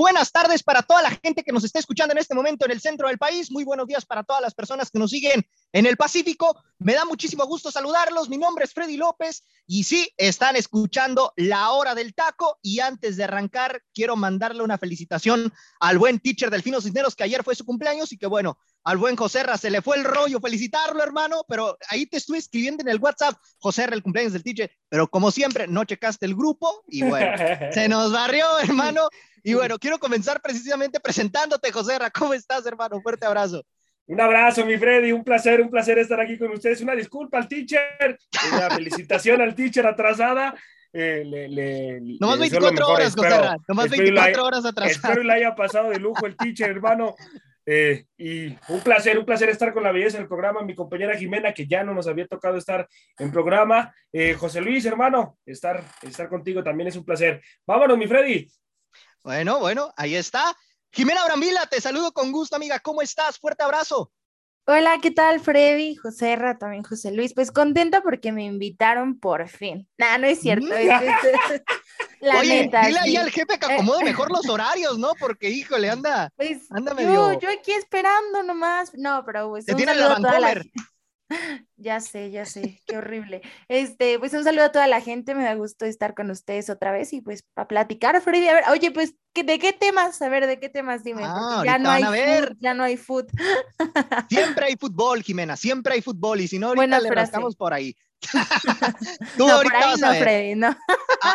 Buenas tardes para toda la gente que nos está escuchando en este momento en el centro del país. Muy buenos días para todas las personas que nos siguen en el Pacífico. Me da muchísimo gusto saludarlos. Mi nombre es Freddy López y sí, están escuchando La Hora del Taco. Y antes de arrancar, quiero mandarle una felicitación al buen teacher Delfino Cisneros, que ayer fue su cumpleaños y que bueno, al buen José se le fue el rollo felicitarlo, hermano, pero ahí te estuve escribiendo en el WhatsApp, José el cumpleaños del teacher, pero como siempre, no checaste el grupo y bueno, se nos barrió, hermano. Y bueno, quiero comenzar precisamente presentándote, José ¿Cómo estás, hermano? Fuerte abrazo. Un abrazo, mi Freddy, un placer, un placer estar aquí con ustedes. Una disculpa al teacher, una felicitación al teacher atrasada. Eh, le, le, nomás 24 horas, José Nomás 24 horas atrasada. Espero le haya pasado de lujo el teacher, hermano. Eh, y un placer, un placer estar con la belleza del programa. Mi compañera Jimena, que ya no nos había tocado estar en programa. Eh, José Luis, hermano, estar, estar contigo también es un placer. Vámonos, mi Freddy. Bueno, bueno, ahí está. Jimena Brambila, te saludo con gusto, amiga. ¿Cómo estás? Fuerte abrazo. Hola, ¿qué tal, Freddy? José Ra, también José Luis. Pues contenta porque me invitaron por fin. Nah, no es cierto. La Oye, neta, dile ahí al jefe que acomode mejor los horarios, ¿no? Porque, híjole, anda, pues, anda medio... Yo, yo aquí esperando nomás. No, pero pues... Te tiene la Vancomer. Ya sé, ya sé, qué horrible. Este, pues un saludo a toda la gente, me da gusto estar con ustedes otra vez y pues para platicar, Freddy, a ver, oye, pues, ¿de qué temas? A ver, ¿de qué temas? Dime, ah, ya no hay a ver. ya no hay food. Siempre hay fútbol, Jimena, siempre hay fútbol y si no, ahorita le rascamos por ahí. Tú no, ahorita por ahí no, Freddy, no.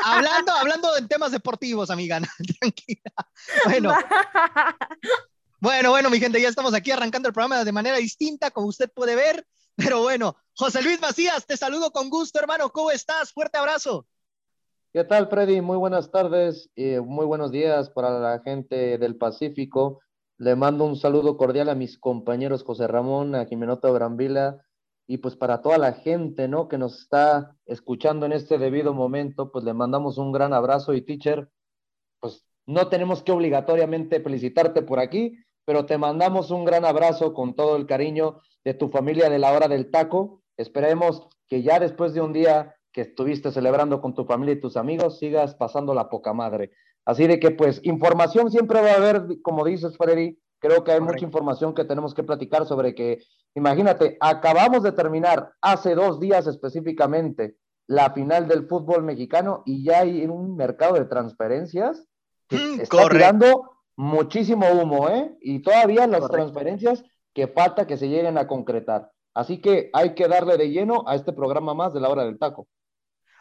hablando, hablando de temas deportivos, amiga, tranquila. Bueno. Bueno, bueno, mi gente, ya estamos aquí arrancando el programa de manera distinta, como usted puede ver. Pero bueno, José Luis Macías, te saludo con gusto, hermano. ¿Cómo estás? Fuerte abrazo. ¿Qué tal, Freddy? Muy buenas tardes y muy buenos días para la gente del Pacífico. Le mando un saludo cordial a mis compañeros José Ramón, a Jimenota Brambila y pues para toda la gente, ¿no? Que nos está escuchando en este debido momento, pues le mandamos un gran abrazo y teacher, pues no tenemos que obligatoriamente felicitarte por aquí, pero te mandamos un gran abrazo con todo el cariño de tu familia de la hora del taco. Esperemos que ya después de un día que estuviste celebrando con tu familia y tus amigos, sigas pasando la poca madre. Así de que pues información siempre va a haber, como dices Freddy, creo que hay mucha información que tenemos que platicar sobre que, imagínate, acabamos de terminar hace dos días específicamente la final del fútbol mexicano y ya hay un mercado de transferencias que mm, está tirando muchísimo humo, ¿eh? Y todavía las transferencias que falta que se lleguen a concretar. Así que hay que darle de lleno a este programa más de la hora del taco.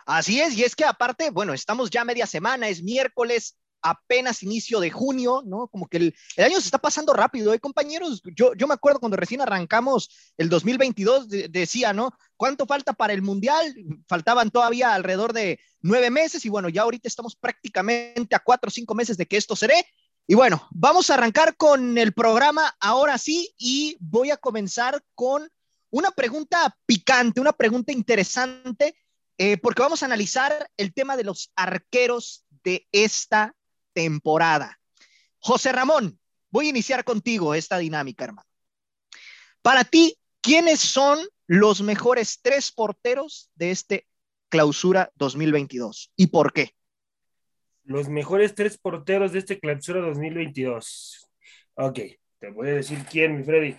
Así es, y es que aparte, bueno, estamos ya media semana, es miércoles, apenas inicio de junio, ¿no? Como que el, año se está pasando rápido, ¿eh, compañeros? Yo, yo me acuerdo cuando recién arrancamos el 2022, decía, ¿no? ¿Cuánto falta para el Mundial? Faltaban todavía alrededor de nueve meses y bueno, ya ahorita estamos prácticamente a cuatro o cinco meses de que esto seré. Y bueno, vamos a arrancar con el programa ahora sí y voy a comenzar con una pregunta picante, una pregunta interesante, eh, porque vamos a analizar el tema de los arqueros de esta temporada. José Ramón, voy a iniciar contigo esta dinámica, hermano. Para ti, ¿quiénes son los mejores tres porteros de este clausura 2022 y por qué? Los mejores tres porteros de este clausura 2022. Ok, te voy a decir quién, mi Freddy.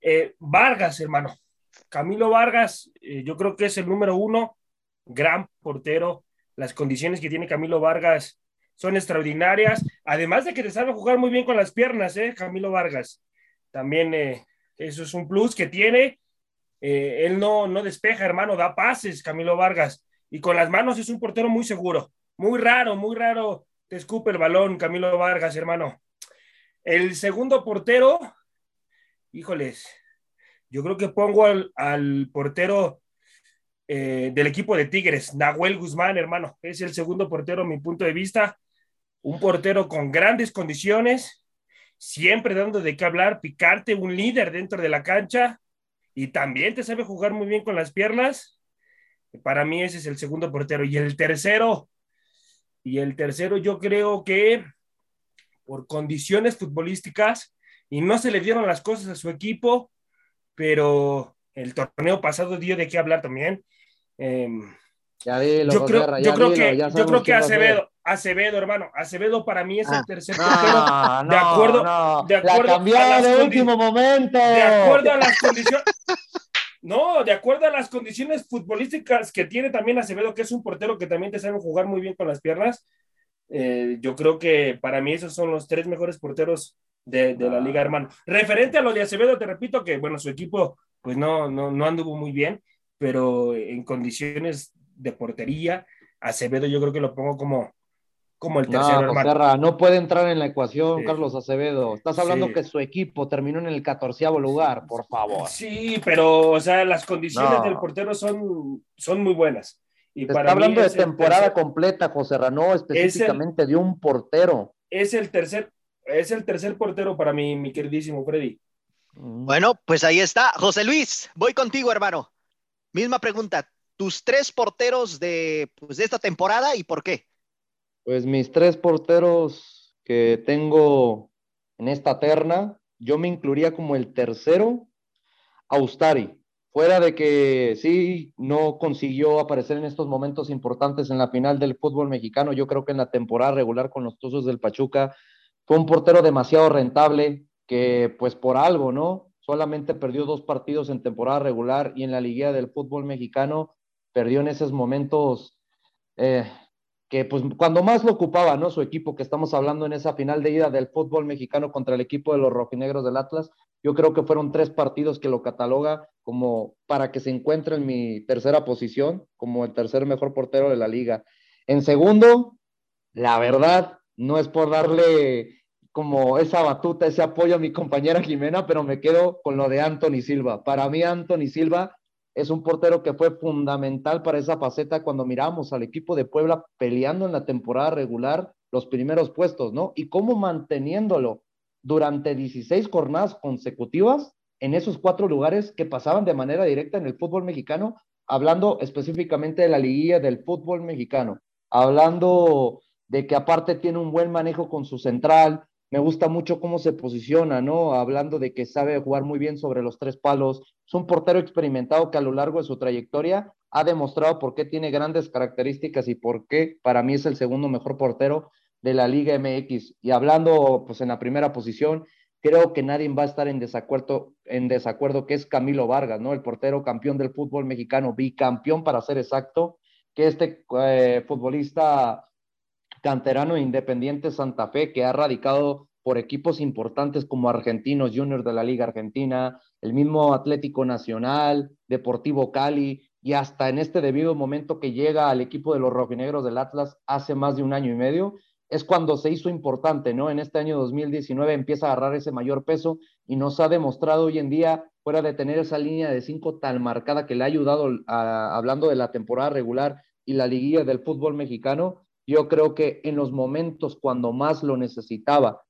Eh, Vargas, hermano. Camilo Vargas, eh, yo creo que es el número uno, gran portero. Las condiciones que tiene Camilo Vargas son extraordinarias. Además de que te sabe jugar muy bien con las piernas, ¿eh? Camilo Vargas. También eh, eso es un plus que tiene. él no, no despeja, hermano, da pases, Camilo Vargas. Y con las manos es un portero muy seguro. Muy raro, muy raro. Te escupe el balón, Camilo Vargas, hermano. El segundo portero, híjoles, yo creo que pongo al, portero eh, del equipo de Tigres, Nahuel Guzmán, hermano. Es el segundo portero, mi punto de vista. Un portero con grandes condiciones, siempre dando de qué hablar, picante, un líder dentro de la cancha y también te sabe jugar muy bien con las piernas. Para mí ese es el segundo portero. Y el tercero, y el tercero yo creo que por condiciones futbolísticas y no se le dieron las cosas a su equipo, pero el torneo pasado dio de qué hablar también. Ya dilo, yo creo, yo creo dilo, que, ya yo creo que. Acevedo, Acevedo, hermano, Acevedo para mí es Ah. el tercer portero. No, de acuerdo, no, de acuerdo la cambió a las último momento. de acuerdo a las condiciones. No, de acuerdo a las condiciones futbolísticas que tiene también Acevedo, que es un portero que también te sabe jugar muy bien con las piernas. eh, yo creo que para mí esos son los tres mejores porteros de, de la Ah. liga, hermano. Referente a lo de Acevedo, te repito que, bueno, su equipo pues no, no, no anduvo muy bien, pero en condiciones de portería, Acevedo yo creo que lo pongo como, como el tercero, No, hermano. Joserra, no puede entrar en la ecuación, Sí. Carlos Acevedo. Estás hablando Sí. que su equipo terminó en el catorceavo lugar, por favor. Sí, pero, o sea, las condiciones No. del portero son, son muy buenas. Y Te para está hablando de temporada tercer- completa, Joserra, no específicamente de un portero. es el tercer, es el tercer portero para mí, mi queridísimo Freddy. Mm. Bueno, pues ahí está. José Luis, voy contigo, hermano. Misma pregunta. Tus tres porteros de, pues, de esta temporada y por qué. Pues mis tres porteros que tengo en esta terna, yo me incluiría como el tercero, Austari. Fuera de que sí, no consiguió aparecer en estos momentos importantes en la final del fútbol mexicano, yo creo que en la temporada regular con los Tuzos del Pachuca fue un portero demasiado rentable que pues por algo, ¿no? Solamente perdió dos partidos en temporada regular y en la liguilla del fútbol mexicano perdió en esos momentos eh, que pues cuando más lo ocupaba, ¿no? Su equipo, que estamos hablando en esa final de ida del fútbol mexicano contra el equipo de los rojinegros del Atlas, yo creo que fueron tres partidos que lo cataloga como para que se encuentre en mi tercera posición, como el tercer mejor portero de la liga. En segundo, la verdad, no es por darle como esa batuta, ese apoyo a mi compañera Jimena, pero me quedo con lo de Anthony Silva. Para mí, Anthony Silva es un portero que fue fundamental para esa faceta cuando miramos al equipo de Puebla peleando en la temporada regular los primeros puestos, ¿no? Y cómo manteniéndolo durante 16 jornadas consecutivas en esos cuatro lugares que pasaban de manera directa en el fútbol mexicano, hablando específicamente de la liguilla del fútbol mexicano, hablando de que aparte tiene un buen manejo con su central, me gusta mucho cómo se posiciona, ¿no? Hablando de que sabe jugar muy bien sobre los tres palos. Es un portero experimentado que a lo largo de su trayectoria ha demostrado por qué tiene grandes características y por qué para mí es el segundo mejor portero de la Liga MX. Y hablando, pues en la primera posición, creo que nadie va a estar en desacuerdo, en desacuerdo que es Camilo Vargas, ¿no? El portero campeón del fútbol mexicano, bicampeón para ser exacto, que este eh, futbolista canterano independiente Santa Fe, que ha radicado por equipos importantes como Argentinos Juniors de la Liga Argentina, el mismo Atlético Nacional, Deportivo Cali, y hasta en este debido momento que llega al equipo de los rojinegros del Atlas hace más de un año y medio, es cuando se hizo importante, ¿no? En este año 2019 empieza a agarrar ese mayor peso y nos ha demostrado hoy en día, fuera de tener esa línea de cinco tan marcada que le ha ayudado, a, hablando de la temporada regular y la liguilla del fútbol mexicano, yo creo que en los momentos cuando más lo necesitaba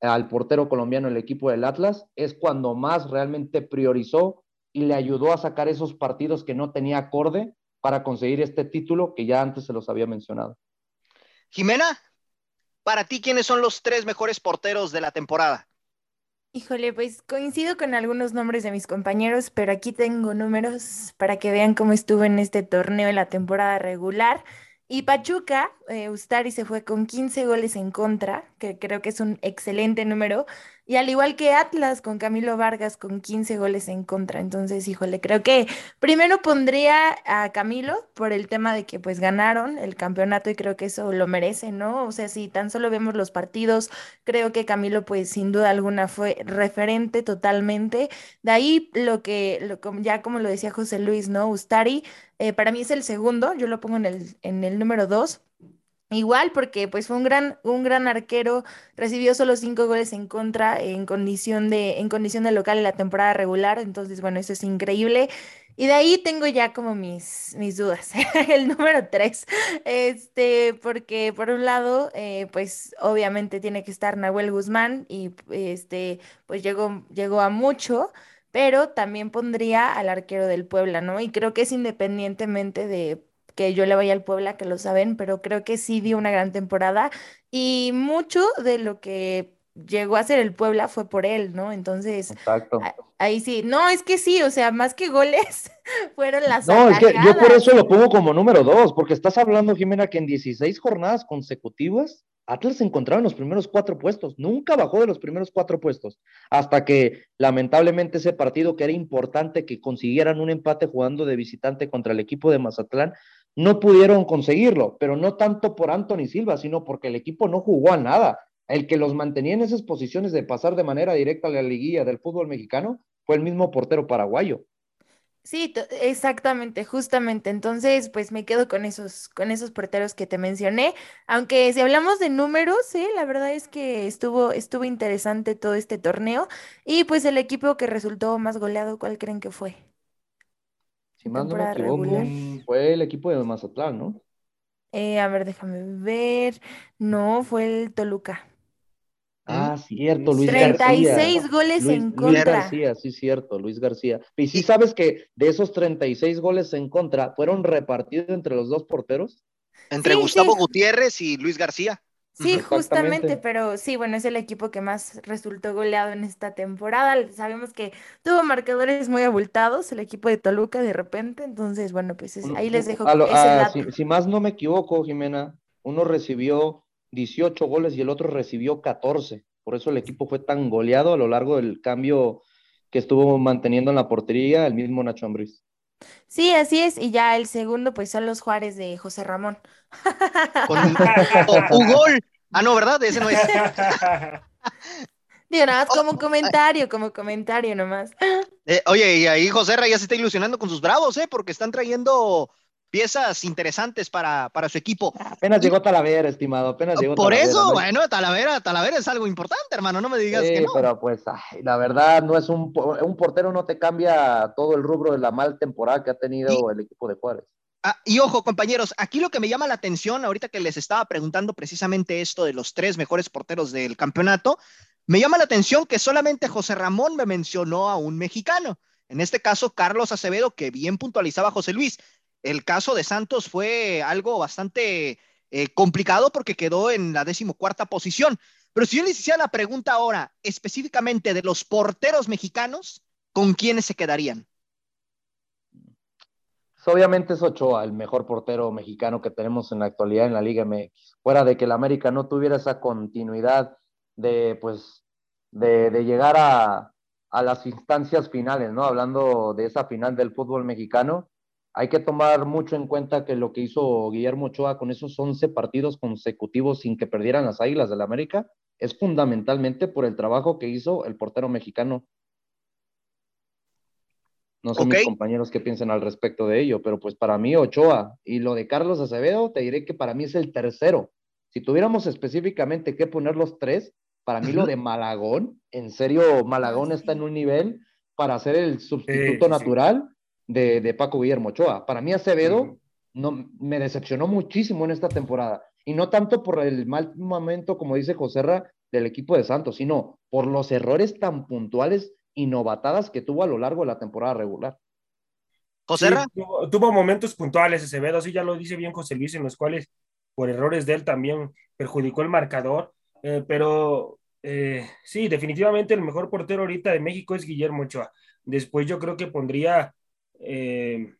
al portero colombiano el equipo del Atlas, es cuando más realmente priorizó y le ayudó a sacar esos partidos que no tenía acorde para conseguir este título que ya antes se los había mencionado. Jimena, para ti, ¿quiénes son los tres mejores porteros de la temporada? Híjole, pues coincido con algunos nombres de mis compañeros, pero aquí tengo números para que vean cómo estuvo en este torneo en la temporada regular. Y Pachuca, eh, Ustari se fue con 15 goles en contra, creo que es un excelente número. Y al igual que Atlas con Camilo Vargas con 15 goles en contra. Entonces, híjole, creo que primero pondría a Camilo por el tema de que pues ganaron el campeonato y creo que eso lo merece, ¿no? O sea, si tan solo vemos los partidos, creo que Camilo pues sin duda alguna fue referente totalmente. De ahí lo que, lo, ya como lo decía José Luis, ¿no? Ustari, eh, para mí es el segundo, yo lo pongo en el, en el número dos. Igual porque pues fue un gran, un gran arquero, recibió solo cinco goles en contra en condición de, en condición de local en la temporada regular, entonces bueno, eso es increíble. Y de ahí tengo ya como mis, mis dudas. El número tres, este, porque por un lado, eh, pues obviamente tiene que estar Nahuel Guzmán y este, pues llegó, llegó a mucho, pero también pondría al arquero del Puebla, ¿no? Y creo que es independientemente de que yo le vaya al Puebla, que lo saben, pero creo que sí dio una gran temporada y mucho de lo que llegó a ser el Puebla fue por él, ¿no? Entonces, Exacto. ahí sí, no, es que sí, o sea, más que goles fueron las No, es que yo por eso lo pongo como número dos, porque estás hablando, Jimena, que en 16 jornadas consecutivas, Atlas se encontraba en los primeros cuatro puestos, nunca bajó de los primeros cuatro puestos, hasta que lamentablemente ese partido que era importante que consiguieran un empate jugando de visitante contra el equipo de Mazatlán, no pudieron conseguirlo, pero no tanto por Anthony Silva, sino porque el equipo no jugó a nada. El que los mantenía en esas posiciones de pasar de manera directa a la liguilla del fútbol mexicano fue el mismo portero paraguayo. Sí, exactamente, justamente. Entonces, pues me quedo con esos, con esos porteros que te mencioné. Aunque si hablamos de números, sí, la verdad es que estuvo, estuvo interesante todo este torneo. Y pues el equipo que resultó más goleado, ¿cuál creen que fue? Si más no me Temporada equivoco, regular. Mm, fue el equipo de Mazatlán, ¿no? Eh, a ver, déjame ver. No, fue el Toluca. Ah, cierto, Sí, Luis cierto. García. 36 goles Luis, en Luis contra. García, sí, cierto, Luis García. Y sí sabes que de esos 36 goles en contra, fueron repartidos entre los dos porteros. Entre Sí, Gustavo sí. Gutiérrez y Luis García. Sí, justamente, Exactamente. pero sí, bueno, es el equipo que más resultó goleado en esta temporada. Sabemos que tuvo marcadores muy abultados el equipo de Toluca de repente, entonces, bueno, pues es- ahí les dejo a lo- ese ah, dato. si, si más no me equivoco, Jimena, uno recibió 18 goles y el otro recibió 14. Por eso el equipo fue tan goleado a lo largo del cambio que estuvo manteniendo en la portería el mismo Nacho Ambriz. Sí, así es, y ya el segundo, pues son los Juárez de José Ramón. Con un, gol. Ah, no, ¿verdad? Ese no es. Digo, nada más Oh, como comentario, como comentario nomás. Eh, oye, y ahí José Ra ya se está ilusionando con sus bravos, ¿eh? Porque están trayendo piezas interesantes para, para su equipo. Apenas llegó Talavera, estimado, apenas llegó Por Talavera, eso, ¿no? bueno, Talavera, Talavera es algo importante, hermano. No me digas que no. pero pues ay, la verdad no es un, un portero no te cambia todo el rubro de la mal temporada que ha tenido el equipo de Juárez. Ah, y ojo, compañeros, aquí lo que me llama la atención, ahorita que les estaba preguntando precisamente esto de los tres mejores porteros del campeonato, me llama la atención que solamente José Ramón me mencionó a un mexicano. En este caso, Carlos Acevedo, que bien puntualizaba a José Luis. El caso de Santos fue algo bastante eh, complicado porque quedó en la decimocuarta posición. Pero si yo les hiciera la pregunta ahora, específicamente de los porteros mexicanos, ¿con quiénes se quedarían? Pues, obviamente es Ochoa, el mejor portero mexicano que tenemos en la actualidad en la Liga MX. Fuera de que el América no tuviera esa continuidad de, pues, de, llegar a, a las instancias finales, ¿no? Hablando de esa final del fútbol mexicano, hay que tomar mucho en cuenta que lo que hizo Guillermo Ochoa con esos 11 partidos consecutivos sin que perdieran las Águilas del América es fundamentalmente por el trabajo que hizo el portero mexicano. No sé mis compañeros qué piensan al respecto de ello, pero pues para mí Ochoa y lo de Carlos Acevedo, te diré que para mí es el tercero. Si tuviéramos específicamente que poner los tres, para mí lo de Malagón, en serio, Malagón Ah, está en un nivel para ser el sustituto sí. De, de Paco Guillermo Ochoa. Para mí Acevedo no, me decepcionó muchísimo en esta temporada. Y no tanto por el mal momento, como dice Joserra, del equipo de Santos, sino por los errores tan puntuales y novatadas que tuvo a lo largo de la temporada regular. José Sí, tuvo, tuvo momentos puntuales Acevedo, sí, ya lo dice bien José Luis, en los cuales por errores de él también perjudicó el marcador, eh, pero eh, sí, definitivamente el mejor portero ahorita de México es Guillermo Ochoa. Después yo creo que pondría eh,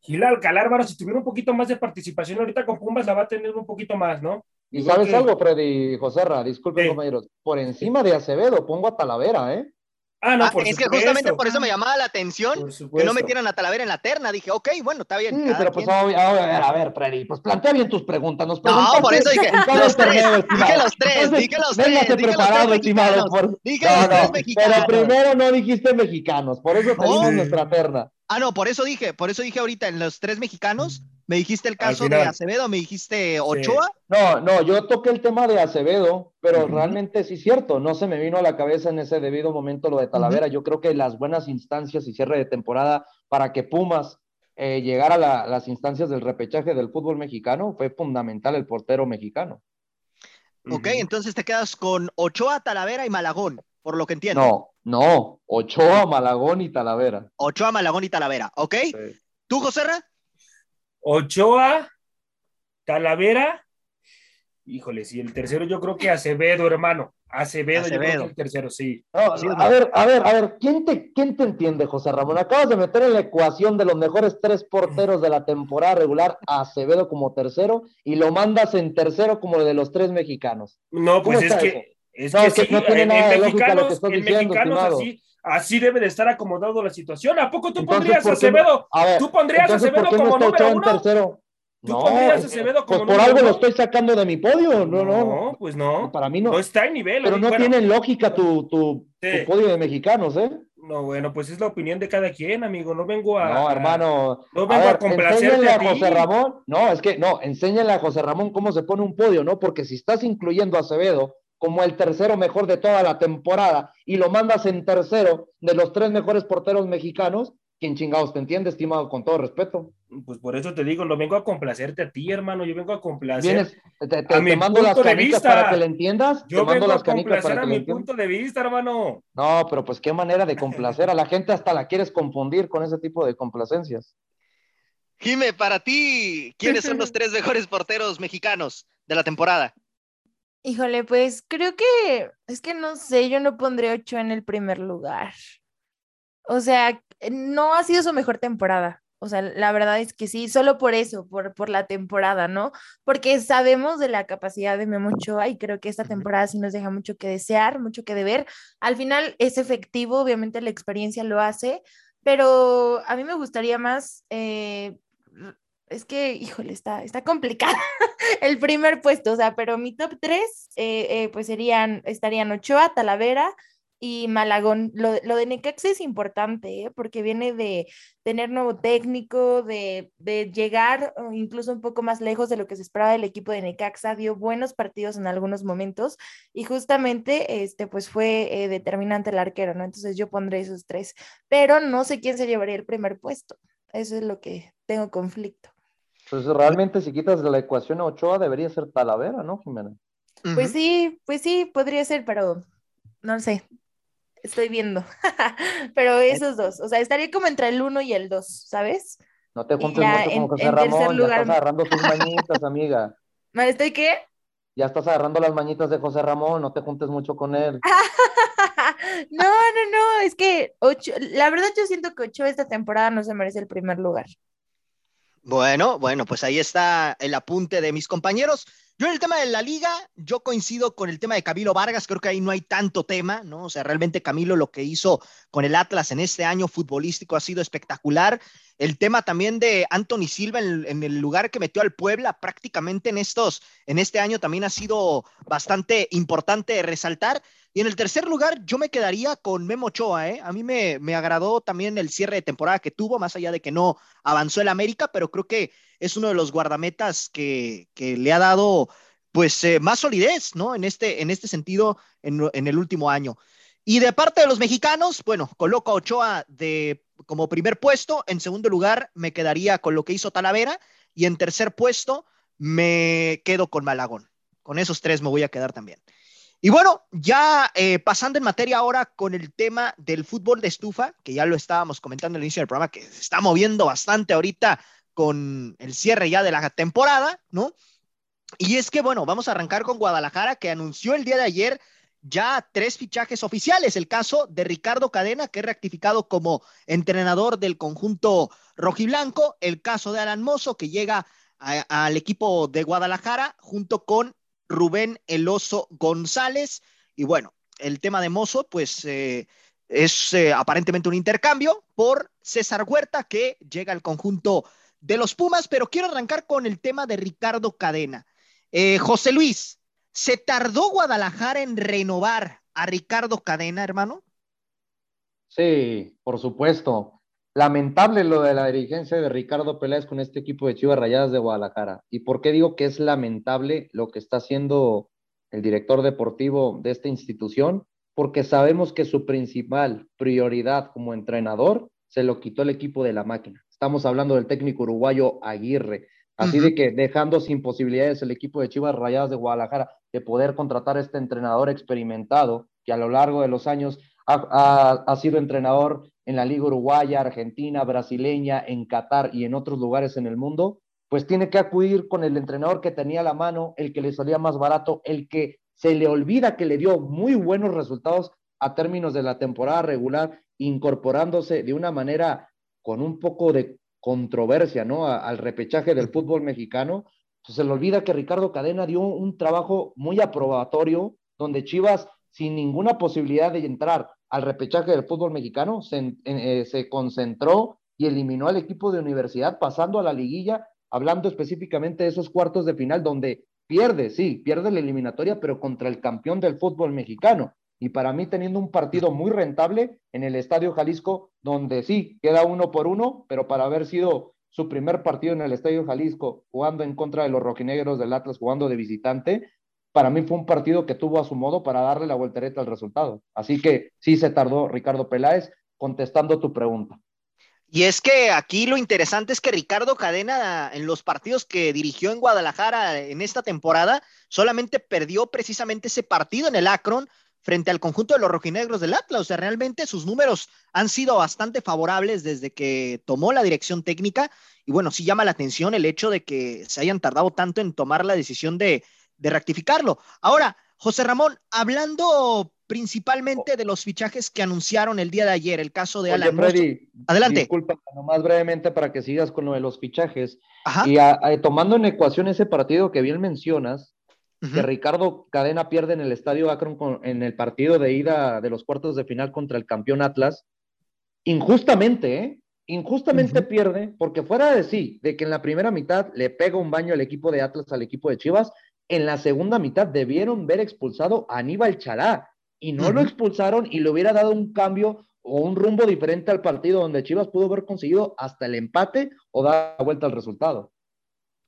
Gil Alcalá, Álvaro, si tuviera un poquito más de participación ahorita con Pumas la va a tener un poquito más, ¿no? Y sabes que- algo, Freddy Joserra, disculpen Sí. compañeros, por encima de Acevedo pongo a Talavera, ¿eh? Ah, no, Ah, por es que justamente por eso me llamaba la atención que no metieran a Talavera en la terna. Dije, ok, bueno, está bien. Sí, pero pues a ver, a ver, Freddy, pues plantea bien tus preguntas. Nos No, por eso dije, los tres, dije los tres, Entonces, dije los véngase tres, los preparado, estimado. Dije No, los tres no, mexicanos. Pero primero no dijiste mexicanos, por eso tenemos No. nuestra terna. Ah, no, por eso dije, por eso dije ahorita en los tres mexicanos, me dijiste el caso de. Acevedo, me dijiste Ochoa. No, no, yo toqué el tema de Acevedo, pero realmente sí es cierto, no se me vino a la cabeza en ese debido momento lo de Talavera. Yo creo que las buenas instancias y cierre de temporada para que Pumas eh, llegara a las instancias del repechaje del fútbol mexicano, fue fundamental el portero mexicano. Ok, entonces te quedas con Ochoa, Talavera y Malagón, por lo que entiendo. No, no, Ochoa, Malagón y Talavera. Ochoa, Malagón y Talavera, ¿ok? ¿Tú, José Ochoa, Talavera, híjole, sí, el tercero yo creo que Acevedo, hermano. Acevedo, yo creo que el tercero, sí. a ver, a ver, a ver, ¿quién te, ¿quién te entiende, José Ramón? Acabas de meter en la ecuación de los mejores tres porteros de la temporada regular a Acevedo como tercero y lo mandas en tercero como de los tres mexicanos. No, pues es que, es que, sí, no tiene nada de lógica lo que estás diciendo, así, así debe de estar acomodado la situación. ¿A poco tú pondrías a Acevedo? tú pondrías a Acevedo como número uno? Tercero? ¿Tú no, pondrías a Acevedo pues como pues por algo lo estoy sacando de mi podio. No, no. No, pues no. Para mí no. No está en nivel. Pero no tiene lógica tu, tu, podio de mexicanos, ¿eh? No, bueno, pues es la opinión de cada quien, amigo. No vengo a. No, hermano. No vengo a, ver, complacerte a, José Ramón. No, es que no, enséñale a José Ramón cómo se pone un podio, ¿no? Porque si estás incluyendo a Acevedo como el tercero mejor de toda la temporada y lo mandas en tercero de los tres mejores porteros mexicanos, ¿quién chingados te entiende, estimado? Con todo respeto. Pues por eso te digo, no vengo a complacerte a ti, hermano, yo vengo a complacer te, a mi mando las canitas para que le entiendas. Yo te vengo las a complacer a mi punto de vista, hermano. No, pero pues qué manera de complacer a la gente, hasta la quieres confundir con ese tipo de complacencias. Jime, para ti, ¿quiénes son los tres mejores porteros mexicanos de la temporada? Híjole, pues creo que es que no sé, yo no pondré ocho en el primer lugar. O sea, no ha sido su mejor temporada. O sea, la verdad es que sí, solo por eso, por, por la temporada, ¿no? Porque sabemos de la capacidad de Memo Ochoa y creo que esta temporada sí nos deja mucho que desear, mucho que deber. Al final es efectivo, obviamente la experiencia lo hace, pero a mí me gustaría más eh, es que, híjole, está, está complicada el primer puesto, o sea, pero mi top tres, eh, eh, pues serían, estarían Ochoa, Talavera y Malagón. Lo, de Necaxa es importante, ¿eh? porque viene de tener nuevo técnico, de, llegar incluso un poco más lejos de lo que se esperaba del equipo de Necaxa, dio buenos partidos en algunos momentos y justamente, este, pues fue determinante el arquero, ¿no? Entonces yo pondré esos tres, pero no sé quién se llevaría el primer puesto. Eso es lo que tengo conflicto. Pues realmente si quitas de la ecuación a Ochoa debería ser Talavera, ¿no, Jimena? Pues sí, pues sí, podría ser, pero no lo sé. Estoy viendo. pero esos dos, o sea, estaría como entre el uno y el dos, ¿sabes? No te juntes mucho con José Ramón, ya estás agarrando tus mañitas, amiga. ¿Estoy qué? Ya estás agarrando las mañitas de José Ramón, no te juntes mucho con él. no, no, no, es que ocho, la verdad yo siento que Ochoa esta temporada no se merece el primer lugar. Bueno, bueno, pues ahí está el apunte de mis compañeros. Yo en el tema de la liga, yo coincido con el tema de Camilo Vargas, creo que ahí no hay tanto tema, ¿no? O sea, realmente Camilo lo que hizo con el Atlas en este año futbolístico ha sido espectacular. El tema también de Anthony Silva en, el lugar que metió al Puebla prácticamente en estos, en este año también ha sido bastante importante resaltar. Y en el tercer lugar, yo me quedaría con Memo Ochoa, ¿eh? A mí me, me, agradó también el cierre de temporada que tuvo, más allá de que no avanzó el América, pero creo que es uno de los guardametas que, que le ha dado, pues, eh, más solidez, ¿no? En este, en este sentido, en, en, el último año. Y de parte de los mexicanos, bueno, coloco a Ochoa de, como primer puesto. En segundo lugar, me quedaría con lo que hizo Talavera. Y en tercer puesto, me quedo con Malagón. Con esos tres me voy a quedar también. Y bueno, ya eh, pasando en materia ahora con el tema del fútbol de estufa, que ya lo estábamos comentando al inicio del programa, que se está moviendo bastante ahorita con el cierre ya de la temporada, ¿no? Y es que, bueno, vamos a arrancar con Guadalajara, que anunció el día de ayer ya tres fichajes oficiales. El caso de Ricardo Cadena, que es rectificado como entrenador del conjunto rojiblanco. El caso de Alan Mozo, que llega al equipo de Guadalajara junto con Rubén Eloso González. Y bueno, el tema de Mozo, pues eh, es eh, aparentemente un intercambio por César Huerta, que llega al conjunto de los Pumas, pero quiero arrancar con el tema de Ricardo Cadena. Eh, José Luis, ¿se tardó Guadalajara en renovar a Ricardo Cadena, hermano? Sí, por supuesto. Lamentable lo de la dirigencia de Ricardo Peláez con este equipo de Chivas Rayadas de Guadalajara. ¿Y por qué digo que es lamentable lo que está haciendo el director deportivo de esta institución? Porque sabemos que su principal prioridad como entrenador se lo quitó el equipo de la máquina. Estamos hablando del técnico uruguayo Aguirre. Así de que dejando sin posibilidades el equipo de Chivas Rayadas de Guadalajara de poder contratar a este entrenador experimentado que a lo largo de los años ha, sido entrenador en la Liga Uruguaya, Argentina, brasileña, en Qatar y en otros lugares en el mundo, pues tiene que acudir con el entrenador que tenía a la mano, el que le salía más barato, el que se le olvida que le dio muy buenos resultados a términos de la temporada regular, incorporándose de una manera con un poco de controversia, ¿no? al repechaje del fútbol mexicano. Pues se le olvida que Ricardo Cadena dio un trabajo muy aprobatorio, donde Chivas, sin ninguna posibilidad de entrar al repechaje del fútbol mexicano, se, eh, se concentró y eliminó al equipo de universidad, pasando a la liguilla, hablando específicamente de esos cuartos de final, donde pierde, sí, pierde la eliminatoria, pero contra el campeón del fútbol mexicano. Y para mí teniendo un partido muy rentable en el Estadio Jalisco, donde sí, queda uno por uno, pero para haber sido su primer partido en el Estadio Jalisco, jugando en contra de los rojinegros del Atlas, jugando de visitante, para mí fue un partido que tuvo a su modo para darle la voltereta al resultado. Así que sí se tardó Ricardo Peláez contestando tu pregunta. Y es que aquí lo interesante es que Ricardo Cadena en los partidos que dirigió en Guadalajara en esta temporada solamente perdió precisamente ese partido en el Akron frente al conjunto de los rojinegros del Atlas. O sea, realmente sus números han sido bastante favorables desde que tomó la dirección técnica. Y bueno, sí llama la atención el hecho de que se hayan tardado tanto en tomar la decisión de, de rectificarlo. Ahora, José Ramón, hablando principalmente de los fichajes que anunciaron el día de ayer, el caso de Alan Freddy, Adelante. Disculpa, nomás brevemente para que sigas con lo de los fichajes. Y tomando en ecuación ese partido que bien mencionas, que Ricardo Cadena pierde en el Estadio Akron en el partido de ida de los cuartos de final contra el campeón Atlas, injustamente, ¿eh? Injustamente pierde, porque fuera de sí, de que en la primera mitad le pega un baño el equipo de Atlas al equipo de Chivas, en la segunda mitad debieron ver expulsado a Aníbal Chalá, y no lo expulsaron y le hubiera dado un cambio o un rumbo diferente al partido donde Chivas pudo haber conseguido hasta el empate o dar vuelta al resultado.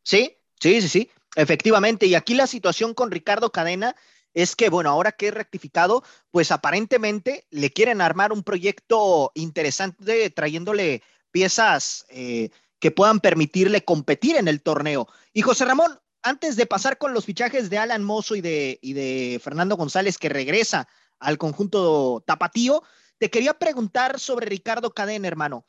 Sí, sí, sí, sí, efectivamente. Y aquí la situación con Ricardo Cadena es que, bueno, ahora que es rectificado, pues aparentemente le quieren armar un proyecto interesante trayéndole piezas eh, que puedan permitirle competir en el torneo. Y José Ramón, antes de pasar con los fichajes de Alan Mozo y de, y de Fernando González, que regresa al conjunto tapatío, te quería preguntar sobre Ricardo Cadena, hermano.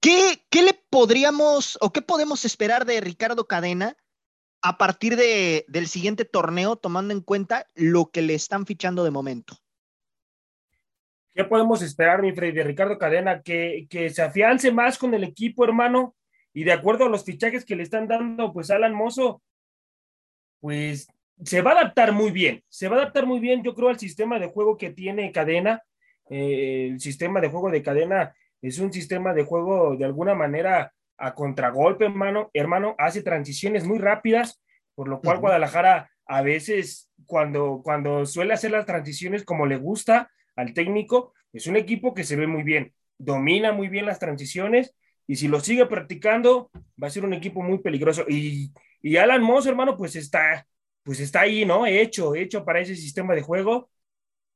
¿Qué, ¿Qué, le podríamos o qué podemos esperar de Ricardo Cadena a partir de, del siguiente torneo, tomando en cuenta lo que le están fichando de momento? ¿Qué podemos esperar, mi Freddy, de Ricardo Cadena? Que, que se afiance más con el equipo, hermano, y de acuerdo a los fichajes que le están dando, pues Alan Mozo, pues se va a adaptar muy bien, se va a adaptar muy bien, yo creo, al sistema de juego que tiene Cadena. Eh, el sistema de juego de Cadena es un sistema de juego de alguna manera a contragolpe, hermano, hermano, hace transiciones muy rápidas, por lo cual Guadalajara a veces cuando, cuando suele hacer las transiciones como le gusta al técnico, es un equipo que se ve muy bien, domina muy bien las transiciones y si lo sigue practicando va a ser un equipo muy peligroso. Y y Alan Moss, hermano, pues está, pues está ahí, ¿no? Hecho, hecho para ese sistema de juego.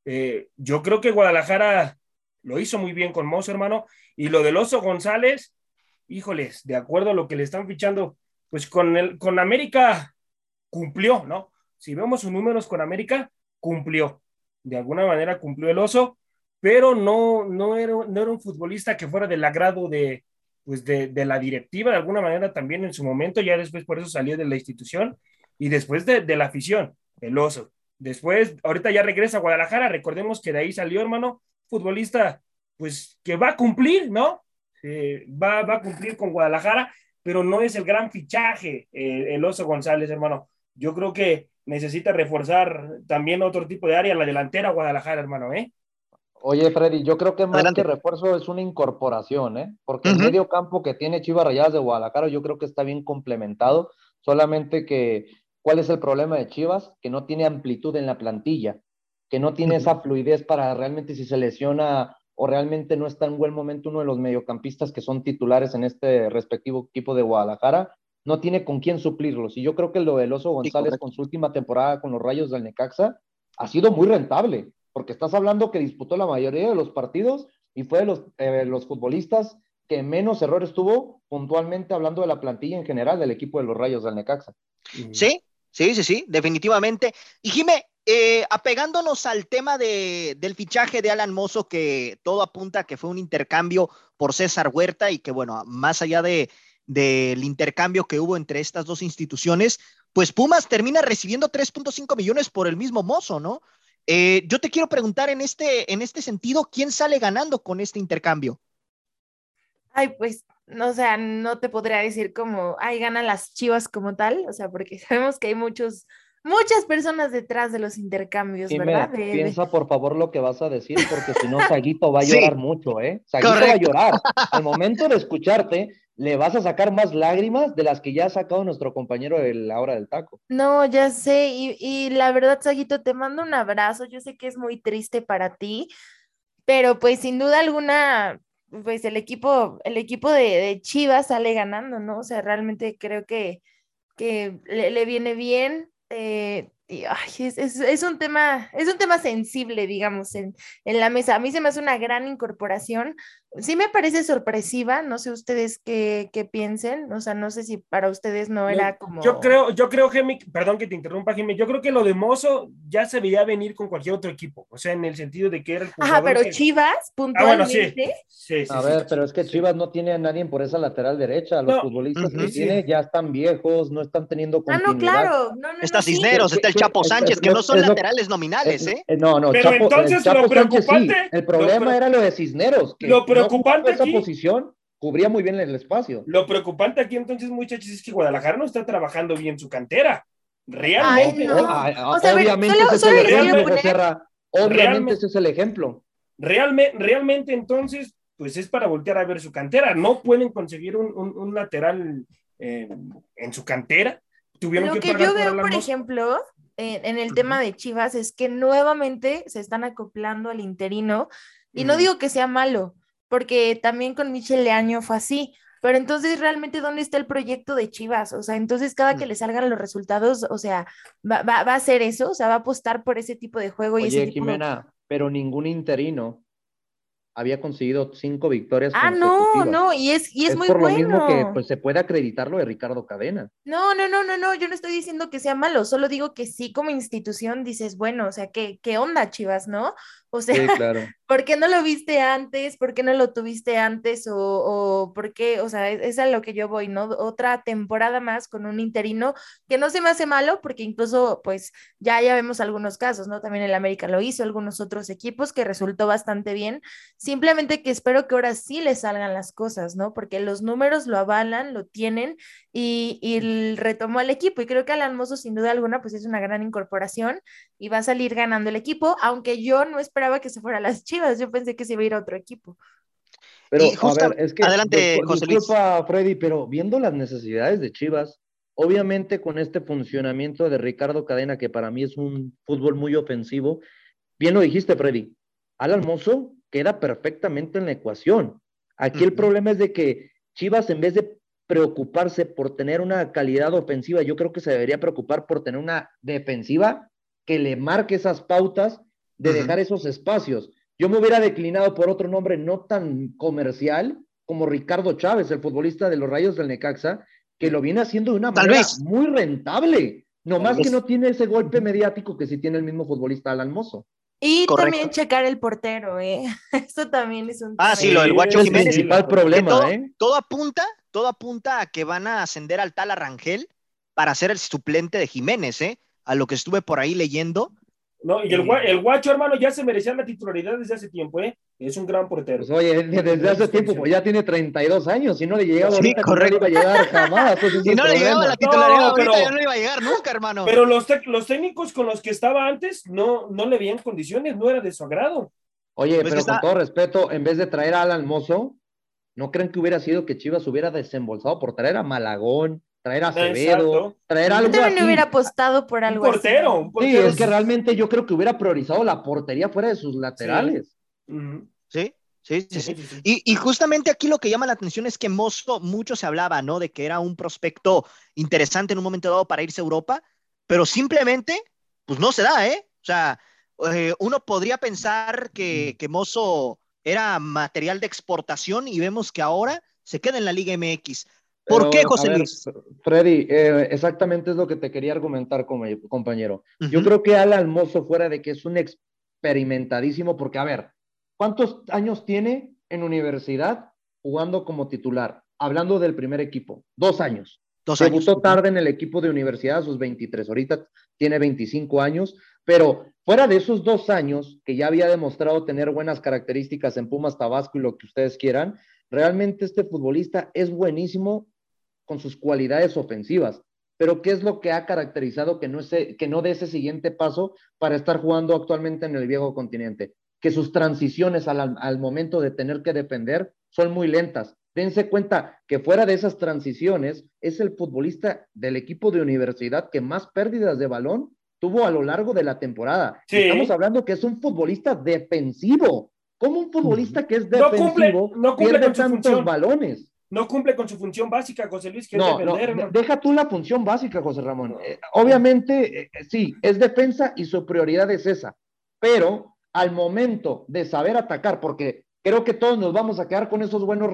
Eh, yo creo que Guadalajara lo hizo muy bien con Moss, hermano. Y lo del Oso González, híjoles, de acuerdo a lo que le están fichando, pues con, el, con América cumplió, ¿no? Si vemos sus números con América, cumplió. De alguna manera cumplió el Oso, pero no, no, era, no era un futbolista que fuera del agrado de, pues de, de, la directiva de alguna manera también en su momento, ya después por eso salió de la institución y después de, de la afición, el oso. Después, ahorita ya regresa a Guadalajara, recordemos que de ahí salió, hermano, futbolista, pues que va a cumplir, ¿no? Eh, va, va, a cumplir con Guadalajara, pero no es el gran fichaje eh, el oso González, hermano. Yo creo que necesita reforzar también otro tipo de área, la delantera Guadalajara, hermano, ¿eh? Oye, Freddy, yo creo que más que refuerzo es una incorporación, ¿eh? Porque el medio campo que tiene Chivas Rayadas de Guadalajara, yo creo que está bien complementado. Solamente que, ¿cuál es el problema de Chivas? Que no tiene amplitud en la plantilla, que no tiene esa fluidez para realmente si se lesiona o realmente no está en buen momento uno de los mediocampistas que son titulares en este respectivo equipo de Guadalajara, no tiene con quién suplirlos. Y yo creo que lo del Oso González con su última temporada con los Rayos del Necaxa ha sido muy rentable porque estás hablando que disputó la mayoría de los partidos y fue de los, eh, los futbolistas que menos errores tuvo puntualmente hablando de la plantilla en general del equipo de los Rayos del Necaxa. Sí, sí, sí, sí, definitivamente. Y Jimé, eh, apegándonos al tema de, del fichaje de Alan Mozo, que todo apunta a que fue un intercambio por César Huerta y que, bueno, más allá de, del intercambio que hubo entre estas dos instituciones, pues Pumas termina recibiendo 3.5 millones por el mismo mozo, ¿no? Eh, yo te quiero preguntar en este, en este sentido, ¿quién sale ganando con este intercambio? Ay, pues, no, o sea, no te podría decir como, ay, ganan las chivas como tal, o sea, porque sabemos que hay muchos, muchas personas detrás de los intercambios, ¿verdad? piensa por favor lo que vas a decir, porque si no, Saguito va a llorar mucho, ¿eh? Saguito va a llorar. Al momento de escucharte, le vas a sacar más lágrimas de las que ya ha sacado nuestro compañero de la hora del taco. No, ya sé, y, la verdad, Saguito, te mando un abrazo, yo sé que es muy triste para ti, pero pues sin duda alguna, pues el equipo, el equipo de, Chivas sale ganando, ¿no? O sea, realmente creo que, que le, viene bien. Eh, es, un tema, es un tema sensible, digamos, en, en, la mesa. A mí se me hace una gran incorporación. Sí me parece sorpresiva, no sé ustedes qué, qué piensen, o sea, no sé si para ustedes no era como... Yo creo, yo creo, Gemi, perdón que te interrumpa, Gemi, yo creo que lo de Mozo ya se veía venir con cualquier otro equipo, o sea, en el sentido de que era el... Ajá, pero Chivas, puntualmente... Ah, sí. a ver, pero es que Chivas no tiene a nadie por esa lateral derecha, los futbolistas que tiene ya están viejos, no están teniendo continuidad. Ah, no, claro. No, no, está Cisneros, está el Chapo Sánchez, que no son laterales nominales, ¿eh? No, no, pero entonces lo preocupante... El problema era lo de Cisneros. Que lo preocupante esa posición cubría muy bien el espacio. Lo preocupante aquí entonces, muchachos, es que Guadalajara no está trabajando bien su cantera. Realmente. obviamente ese es el ejemplo, Obviamente ese es el ejemplo. Realmente, realmente entonces, pues es para voltear a ver su cantera. No pueden conseguir un, lateral eh, en su cantera. Tuvieron Lo que, yo veo, por ejemplo, en, el tema de Chivas es que nuevamente se están acoplando al interino y no digo que sea malo, porque también con Michel Leaño fue así, pero entonces realmente dónde está el proyecto de Chivas, o sea, entonces cada que le salgan los resultados, o sea, va, va, a hacer eso, o sea, va a apostar por ese tipo de juego. Oye, y ese Jimena, pero ningún interino había conseguido cinco victorias. Ah, no, no, y es, y es, muy por bueno. lo mismo que pues, se puede acreditar lo de Ricardo Cadena. No, no, no, no, no, yo no estoy diciendo que sea malo, solo digo que sí como institución dices, bueno, o sea, ¿qué, qué onda, Chivas, no? O sea, sí, claro. ¿por qué no lo viste antes? ¿Por qué no lo tuviste antes? O, o por qué, o sea, es, a lo que yo voy, ¿no? Otra temporada más con un interino que no se me hace malo, porque incluso, pues, ya, ya vemos algunos casos, ¿no? También el América lo hizo, algunos otros equipos que resultó bastante bien. Simplemente que espero que ahora sí le salgan las cosas, ¿no? Porque los números lo avalan, lo tienen y, y retomó al equipo. Y creo que Alan Mozo, sin duda alguna, pues es una gran incorporación y va a salir ganando el equipo, aunque yo no espero que se fuera a las Chivas, yo pensé que se iba a ir a otro equipo. Pero, a ver, es que, adelante, José Disculpa, Freddy, pero viendo las necesidades de Chivas, obviamente con este funcionamiento de Ricardo Cadena, que para mí es un fútbol muy ofensivo, bien lo dijiste, Freddy, Alan Mozo queda perfectamente en la ecuación. Aquí el problema es de que Chivas, en vez de preocuparse por tener una calidad ofensiva, yo creo que se debería preocupar por tener una defensiva que le marque esas pautas de dejar esos espacios. Yo me hubiera declinado por otro nombre no tan comercial como Ricardo Chávez, el futbolista de los Rayos del Necaxa, que lo viene haciendo de una manera muy rentable. No más que no tiene ese golpe mediático que sí tiene el mismo futbolista Alan Mozo. Y también checar el portero, ¿eh? Esto también es un... Ah, sí, lo del Guacho Jiménez. Es el principal problema, todo, ¿eh? Todo apunta, todo apunta a que van a ascender al tal Arrangel para ser el suplente de Jiménez, ¿eh? A lo que estuve por ahí leyendo. No, y el, el, guacho, hermano, ya se merecía la titularidad desde hace tiempo, ¿eh? Es un gran portero. Pues, oye, desde hace tiempo, pues ya tiene 32 años, si no le llegaba ahorita, correcto. no le iba a llegar jamás. si no le llegaba la titularidad no, ahorita, ya no le iba a llegar nunca, hermano. Pero los, los técnicos con los que estaba antes no, no le veían condiciones, no era de su agrado. Oye, pues pero con todo respeto, en vez de traer a Alan Mozo, ¿no creen que hubiera sido que Chivas hubiera desembolsado por traer a Malagón, traer a Acevedo, traer algo Yo también hubiera apostado por algo un portero, Un portero. Sí, es que realmente yo creo que hubiera priorizado la portería fuera de sus laterales. Sí. Sí, sí, sí. Y, y, justamente aquí lo que llama la atención es que Mozo, mucho se hablaba, ¿no? De que era un prospecto interesante en un momento dado para irse a Europa, pero simplemente, pues no se da, ¿eh? O sea, eh, uno podría pensar que, que Mozo era material de exportación y vemos que ahora se queda en la Liga MX. ¿Por qué, José Luis? Freddy, eh, exactamente es lo que te quería argumentar, compañero. Yo creo que Al Almozo, fuera de que es un experimentadísimo, porque, a ver, ¿cuántos años tiene en universidad jugando como titular? Hablando del primer equipo, dos años. Dos años. Debutó tarde en el equipo de universidad a sus 23, ahorita tiene 25 años, pero fuera de esos dos años que ya había demostrado tener buenas características en Pumas Tabasco y lo que ustedes quieran, realmente este futbolista es buenísimo con sus cualidades ofensivas. Pero ¿qué es lo que ha caracterizado que no, que no dé ese siguiente paso para estar jugando actualmente en el viejo continente? Que sus transiciones al, al momento de tener que defender son muy lentas. Dense cuenta que fuera de esas transiciones es el futbolista del equipo de universidad que más pérdidas de balón tuvo a lo largo de la temporada. Estamos hablando que es un futbolista defensivo. ¿Cómo un futbolista que es defensivo no pierde tantos balones? No cumple con su función básica, José Luis, que no, defender. deja tú la función básica, José Ramón. Eh, obviamente, eh, sí, es defensa y su prioridad es esa, pero al momento de saber atacar, porque creo que todos nos vamos a quedar con esos buenos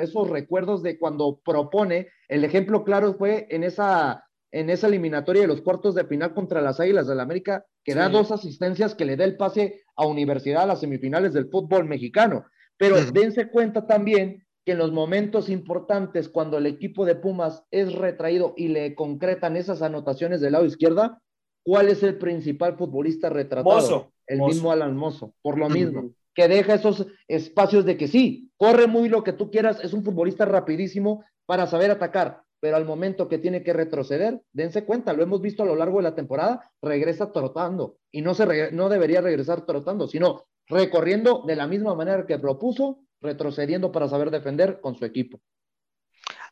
esos recuerdos de cuando propone, el ejemplo claro fue en esa, en esa eliminatoria de los cuartos de final contra las Águilas del la América, que da dos asistencias que le da el pase a Universidad a las semifinales del fútbol mexicano. Pero dense cuenta también que en los momentos importantes, cuando el equipo de Pumas es retraído y le concretan esas anotaciones del lado izquierda, ¿cuál es el principal futbolista retratado? el mismo Alan Mozo, por lo mismo, que deja esos espacios de que sí, corre muy lo que tú quieras, es un futbolista rapidísimo para saber atacar, pero al momento que tiene que retroceder, dense cuenta, lo hemos visto a lo largo de la temporada, regresa trotando y no, se no debería regresar trotando, sino recorriendo de la misma manera que propuso, retrocediendo para saber defender con su equipo.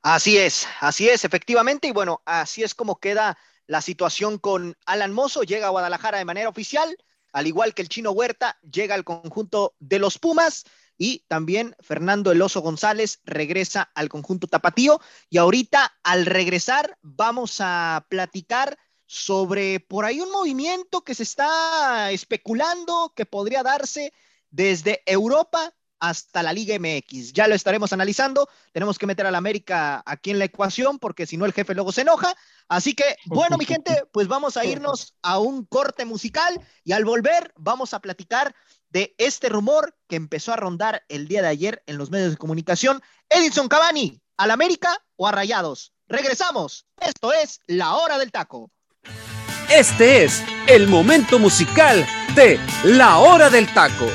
Así es, así es, efectivamente, y bueno, así es como queda la situación con Alan Mozo, llega a Guadalajara de manera oficial, al igual que el chino Huerta, llega al conjunto de los Pumas y también Fernando Eloso González regresa al conjunto tapatío y ahorita al regresar vamos a platicar sobre por ahí un movimiento que se está especulando que podría darse desde Europa hasta la Liga MX. Ya lo estaremos analizando. Tenemos que meter a la América aquí en la ecuación porque si no el jefe luego se enoja. Así que, bueno, mi gente, pues vamos a irnos a un corte musical y al volver vamos a platicar de este rumor que empezó a rondar el día de ayer en los medios de comunicación. Edinson Cavani, ¿al América o a Rayados? Regresamos. Esto es La Hora del Taco. Este es el momento musical de La Hora del Taco.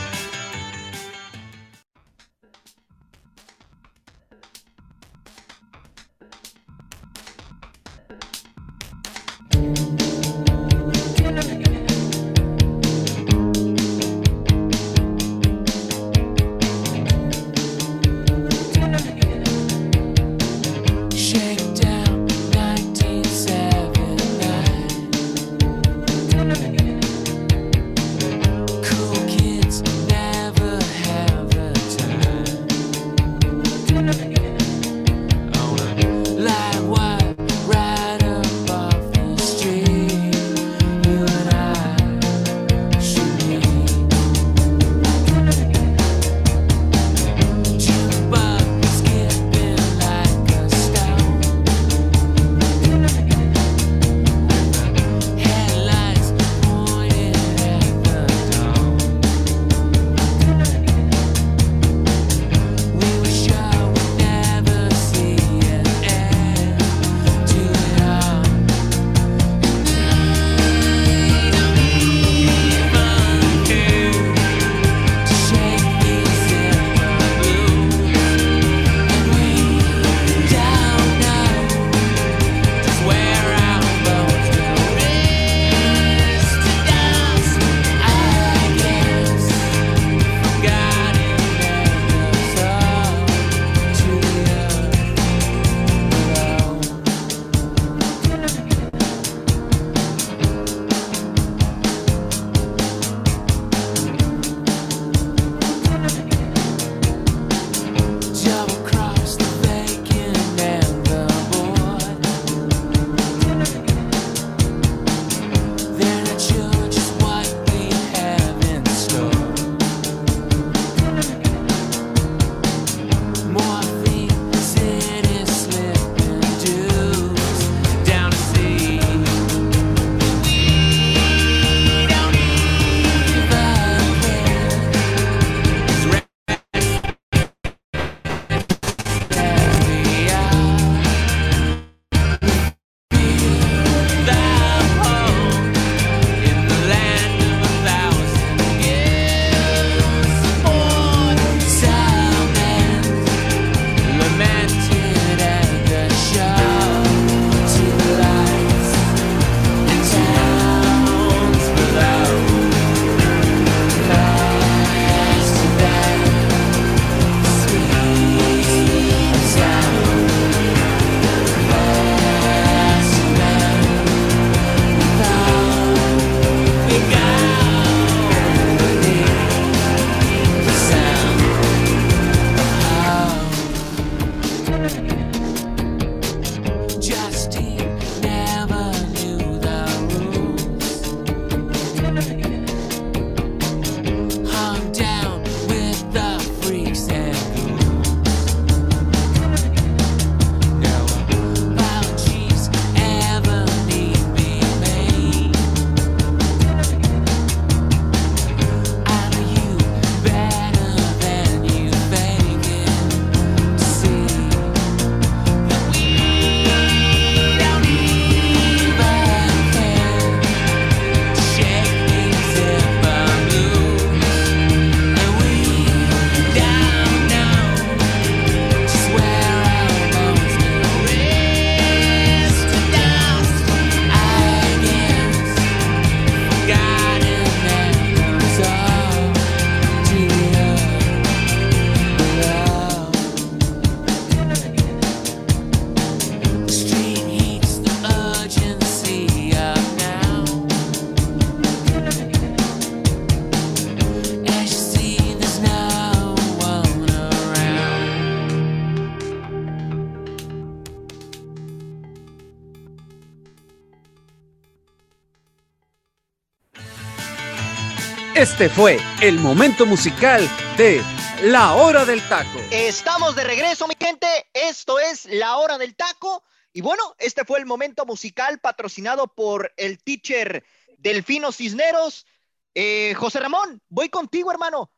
Este fue el momento musical de La Hora del Taco. Estamos de regreso, mi gente. Esto es La Hora del Taco. Y bueno, este fue el momento musical patrocinado por el teacher Delfino Cisneros. Eh, José Ramón, voy contigo, hermano.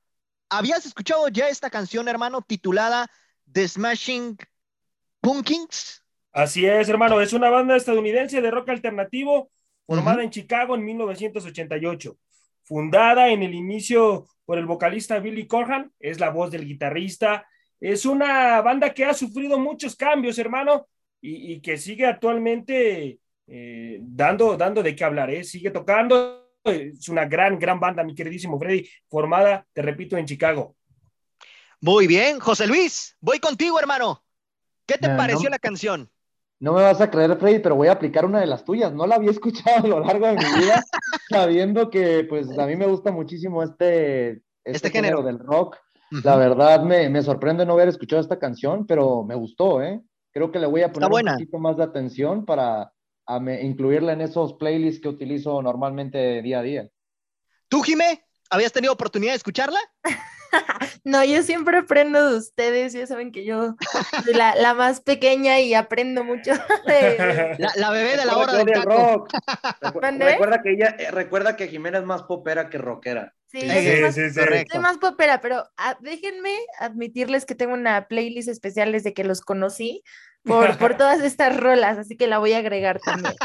¿Habías escuchado ya esta canción, hermano, titulada The Smashing Pumpkins? Así es, hermano. Es una banda estadounidense de rock alternativo formada en Chicago en 1988. Fundada en el inicio por el vocalista Billy Corgan, es la voz del guitarrista. Es una banda que ha sufrido muchos cambios, hermano, y, que sigue actualmente eh, dando, dando de qué hablar, ¿eh? sigue tocando. Es una gran, gran banda, mi queridísimo Freddy, formada, te repito, en Chicago. Muy bien, José Luis, voy contigo, hermano. ¿Qué te pareció la canción? No me vas a creer, Freddy, pero voy a aplicar una de las tuyas. No la había escuchado a lo largo de mi vida, sabiendo que pues a mí me gusta muchísimo este, este, este género. del rock. La verdad me, me, sorprende no haber escuchado esta canción, pero me gustó, ¿eh? Creo que le voy a poner un poquito más de atención para incluirla en esos playlists que utilizo normalmente día a día. ¿Tú, Jimé, habías tenido oportunidad de escucharla? no, yo siempre aprendo de ustedes, ya saben que yo soy la, más pequeña y aprendo mucho. La, bebé de la hora del rock. recuerda que ella, eh, recuerda que Jimena es más popera que rockera. Sí, sí, más, sí, soy más popera, pero ah, déjenme admitirles que tengo una playlist especial desde que los conocí por, por todas estas rolas, así que la voy a agregar también.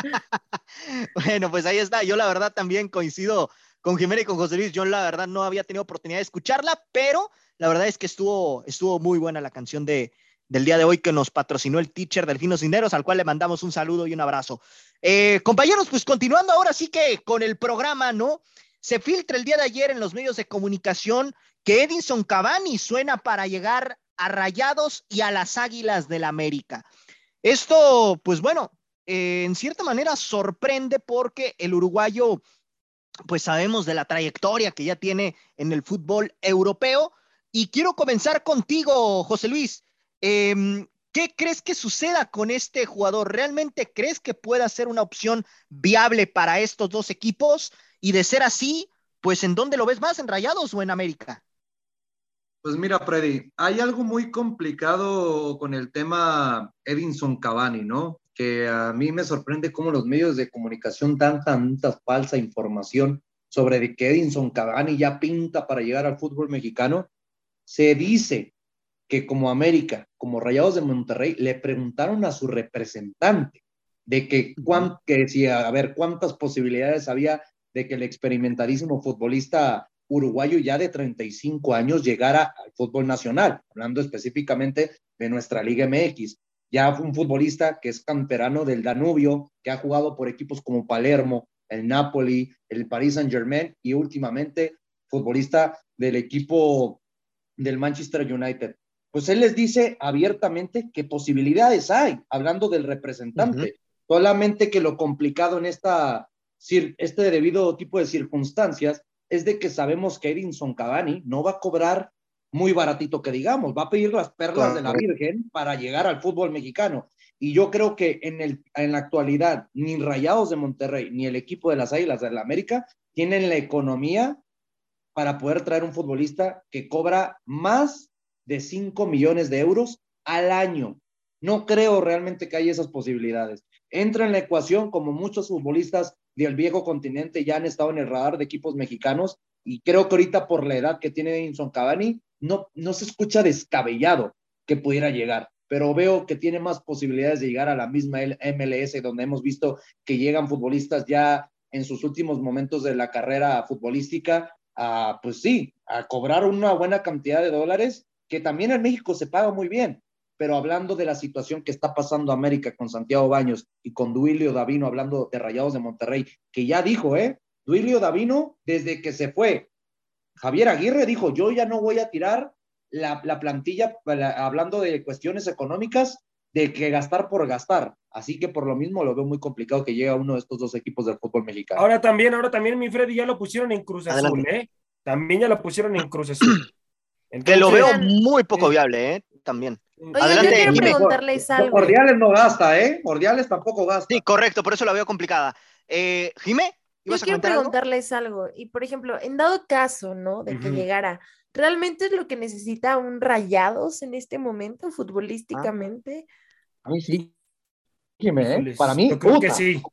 bueno, pues ahí está. Yo la verdad también coincido con Jimena y con José Luis. Yo la verdad no había tenido oportunidad de escucharla, pero la verdad es que estuvo, estuvo muy buena la canción de, del día de hoy que nos patrocinó el teacher Delfino Cineros, al cual le mandamos un saludo y un abrazo. Eh, compañeros, pues continuando ahora sí que con el programa, ¿no? Se filtra el día de ayer en los medios de comunicación que Edinson Cavani suena para llegar a Rayados y a las Águilas del América. Esto, pues bueno, eh, en cierta manera sorprende porque el uruguayo pues sabemos de la trayectoria que ya tiene en el fútbol europeo. Y quiero comenzar contigo, José Luis. Em, ¿Qué crees que suceda con este jugador? ¿Realmente crees que pueda ser una opción viable para estos dos equipos? Y de ser así, pues ¿en dónde lo ves más? ¿En Rayados o en América? Pues mira, Freddy, hay algo muy complicado con el tema Edinson Cavani, ¿no? Que a mí me sorprende cómo los medios de comunicación dan tanta falsa información sobre que Edinson Cavani ya pinta para llegar al fútbol mexicano. Se dice que como América, como Rayados de Monterrey, le preguntaron a su representante de que, que decía, a ver, cuántas posibilidades había de que el experimentadísimo futbolista uruguayo ya de 35 años llegara al fútbol nacional, hablando específicamente de nuestra Liga MX ya un futbolista que es canterano del Danubio, que ha jugado por equipos como Palermo, el Napoli, el Paris Saint Germain y últimamente futbolista del equipo del Manchester United. Pues él les dice abiertamente qué posibilidades hay, hablando del representante. Solamente que lo complicado en esta, este debido tipo de circunstancias es de que sabemos que Edinson Cavani no va a cobrar muy baratito que digamos, va a pedir las perlas de la Virgen para llegar al fútbol mexicano. Y yo creo que en, el, en la actualidad, ni Rayados de Monterrey, ni el equipo de las Águilas de la América tienen la economía para poder traer un futbolista que cobra más de 5 millones de euros al año. No creo realmente que haya esas posibilidades. Entra en la ecuación como muchos futbolistas del viejo continente ya han estado en el radar de equipos mexicanos y creo que ahorita por la edad que tiene Edinson Cavani, no, no se escucha descabellado que pudiera llegar, pero veo que tiene más posibilidades de llegar a la misma MLS, donde hemos visto que llegan futbolistas ya en sus últimos momentos de la carrera futbolística a, pues sí, a cobrar una buena cantidad de dólares, que también en México se paga muy bien. Pero hablando de la situación que está pasando América con Santiago Baños y con Duilio Davino, hablando de Rayados de Monterrey, que ya dijo, ¿eh? Duilio Davino, desde que se fue Javier Aguirre dijo, yo ya no voy a tirar la, plantilla, hablando de cuestiones económicas, de que gastar por gastar. Así que por lo mismo lo veo muy complicado que llegue a uno de estos dos equipos del fútbol mexicano. Ahora también, ahora también mi Freddy ya lo pusieron en Cruz Azul, ¿eh? También ya lo pusieron en Cruz Azul. que lo veo muy poco viable, ¿eh? También. Adelante, yo quiero preguntarles algo. Ordiales no gasta, ¿eh? Ordiales tampoco gasta. Sí, correcto, por eso la veo complicada. Eh, Jimé, Yo quiero preguntarles algo? Y por ejemplo, en dado caso, ¿no? De que llegara, ¿realmente es lo que necesita un Rayados en este momento futbolísticamente? A mí sí. ¿eh? Para mí,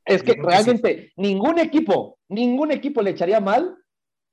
es que realmente ningún equipo, ningún equipo le echaría mal,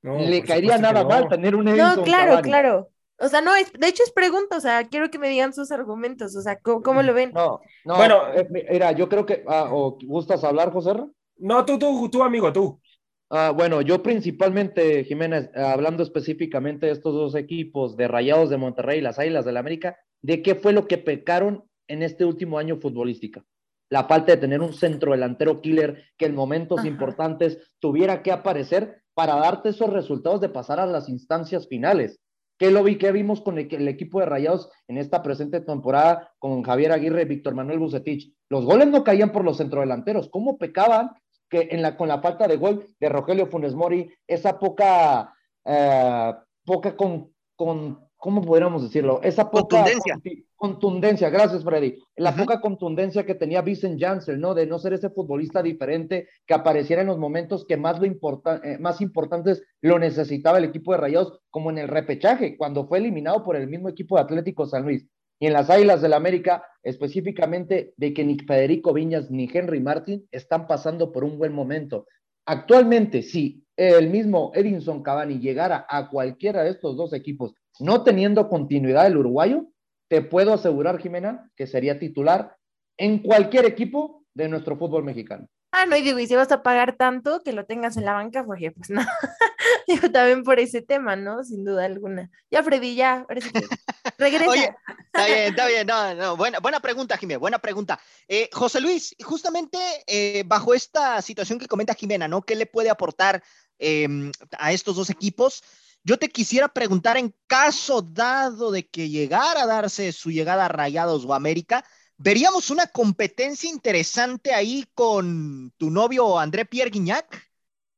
le caería nada mal tener un Edison No, claro, claro. O sea, no, es, de hecho es pregunta, o sea, quiero que me digan sus argumentos, o sea, ¿cómo, lo ven? No, no, bueno, eh, mira, yo creo que, ah, ¿o ¿gustas hablar, José? No, tú, tú, tú, amigo, tú. Ah, bueno, yo principalmente, Jiménez, hablando específicamente de estos dos equipos, de Rayados de Monterrey y las Águilas del la América, ¿de qué fue lo que pecaron en este último año futbolística? La falta de tener un centro delantero killer que en momentos importantes tuviera que aparecer para darte esos resultados de pasar a las instancias finales. ¿Qué lo vi? ¿Qué vimos con el, equipo de Rayados en esta presente temporada con Javier Aguirre y Víctor Manuel Bucetich? Los goles no caían por los centrodelanteros. ¿Cómo pecaban que en la, con la falta de gol de Rogelio Funes Mori, esa poca, eh, poca con, con ¿cómo podríamos decirlo? Esa poca contundencia. contundencia, gracias Freddy. La poca contundencia que tenía Vincent Janssen, ¿no? De no ser ese futbolista diferente que apareciera en los momentos que más, lo importa, eh, más importantes lo necesitaba el equipo de Rayados, como en el repechaje, cuando fue eliminado por el mismo equipo de Atlético San Luis. Y en las Águilas del la América, específicamente de que ni Federico Viñas ni Henry Martin están pasando por un buen momento. Actualmente, si el mismo Edinson Cavani llegara a cualquiera de estos dos equipos no teniendo continuidad el uruguayo, te puedo asegurar, Jimena, que sería titular en cualquier equipo de nuestro fútbol mexicano. Ah, no, y digo, y si vas a pagar tanto que lo tengas en la banca, porque pues no, también por ese tema, ¿no? Sin duda alguna. Ya, Freddy, ya, que regresa. Oye, está bien, está bien, no, no, buena, buena pregunta, Jimena, buena pregunta. Eh, José Luis, justamente eh, bajo esta situación que comenta Jimena, ¿no? ¿Qué le puede aportar em, a estos dos equipos? Yo te quisiera preguntar, en caso dado de que llegara a darse su llegada a Rayados o América, ¿veríamos una competencia interesante ahí con tu novio André Pierre Guignac?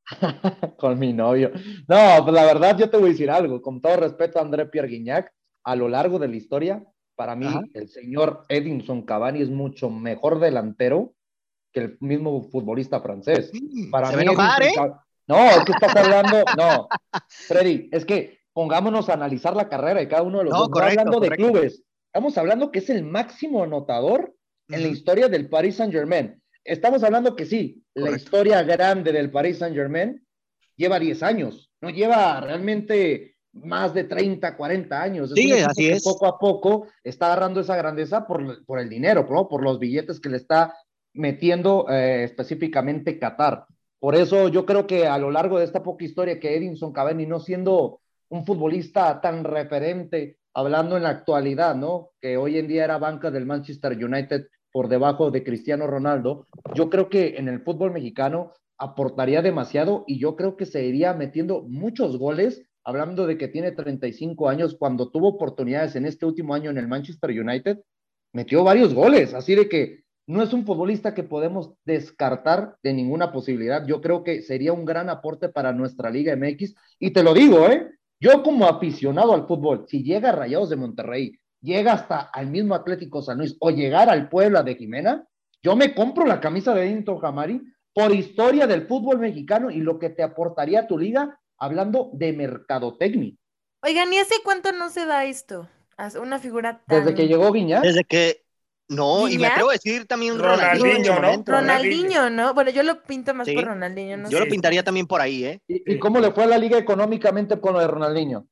con mi novio. No, pues la verdad yo te voy a decir algo, con todo respeto a André Pierre Guignac, a lo largo de la historia, para mí el señor Edinson Cavani es mucho mejor delantero que el mismo futbolista francés. Para Se mí, enojar, ¿eh? No, es que estás hablando, no, Freddy, es que pongámonos a analizar la carrera de cada uno de los no, dos. Correcto, hablando de clubes, estamos hablando que es el máximo anotador en la historia del Paris Saint Germain. Estamos hablando que sí, la historia grande del Paris Saint Germain lleva 10 años, no lleva realmente más de 30, 40 años. Sí, así es. Poco a poco está agarrando esa grandeza por, por el dinero, por los billetes que le está metiendo eh, específicamente Qatar. Por eso yo creo que a lo largo de esta poca historia que Edinson Cavani, no siendo un futbolista tan referente, hablando en la actualidad, ¿no? Que hoy en día era banca del Manchester United por debajo de Cristiano Ronaldo, yo creo que en el fútbol mexicano aportaría demasiado y yo creo que se iría metiendo muchos goles, hablando de que tiene 35 años, cuando tuvo oportunidades en este último año en el Manchester United, metió varios goles, así de que no es un futbolista que podemos descartar de ninguna posibilidad. Yo creo que sería un gran aporte para nuestra Liga MX. Y te lo digo, ¿eh? Yo como aficionado al fútbol, si llega Rayados de Monterrey, llega hasta al mismo Atlético San Luis o llegar al Puebla de Jimena, yo me compro la camisa de Edinton Jamari por historia del fútbol mexicano y lo que te aportaría a tu liga hablando de mercadotecnia. Oigan, ¿y hace cuánto no se da esto? Una figura tan... Desde que llegó Viña. Desde que no, y me atrevo a decir también Ronaldinho, ¿no? Ronaldinho, ¿no? Bueno, yo lo pinto más por Ronaldinho, no Yo lo pintaría también por ahí, ¿eh? ¿Y, cómo le fue a la liga económicamente con lo de Ronaldinho?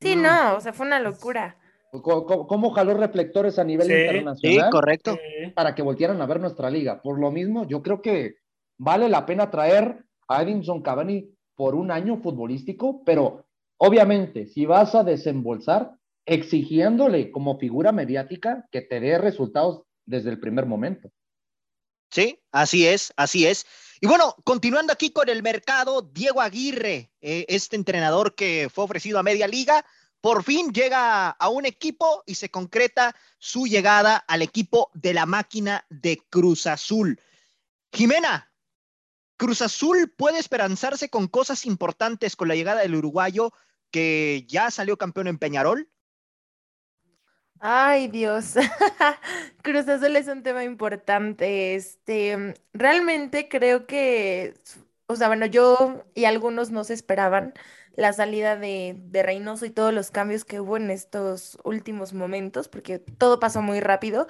Sí, no, o sea, fue una locura. ¿Cómo, jaló reflectores a nivel internacional? Sí, correcto. Para que volvieran a ver nuestra liga. Por lo mismo, yo creo que vale la pena traer a Edinson Cavani por un año futbolístico, pero obviamente, si vas a desembolsar, exigiéndole como figura mediática que te dé resultados desde el primer momento. Sí, así es, así es. Y bueno, continuando aquí con el mercado, Diego Aguirre, eh, este entrenador que fue ofrecido a media liga, por fin llega a un equipo y se concreta su llegada al equipo de la máquina de Cruz Azul. Jimena, Cruz Azul puede esperanzarse con cosas importantes con la llegada del uruguayo que ya salió campeón en Peñarol. Ay, Dios. Cruz Azul es un tema importante. Este, realmente creo que o sea, bueno, yo y algunos no se esperaban la salida de, de Reynoso y todos los cambios que hubo en estos últimos momentos, porque todo pasó muy rápido,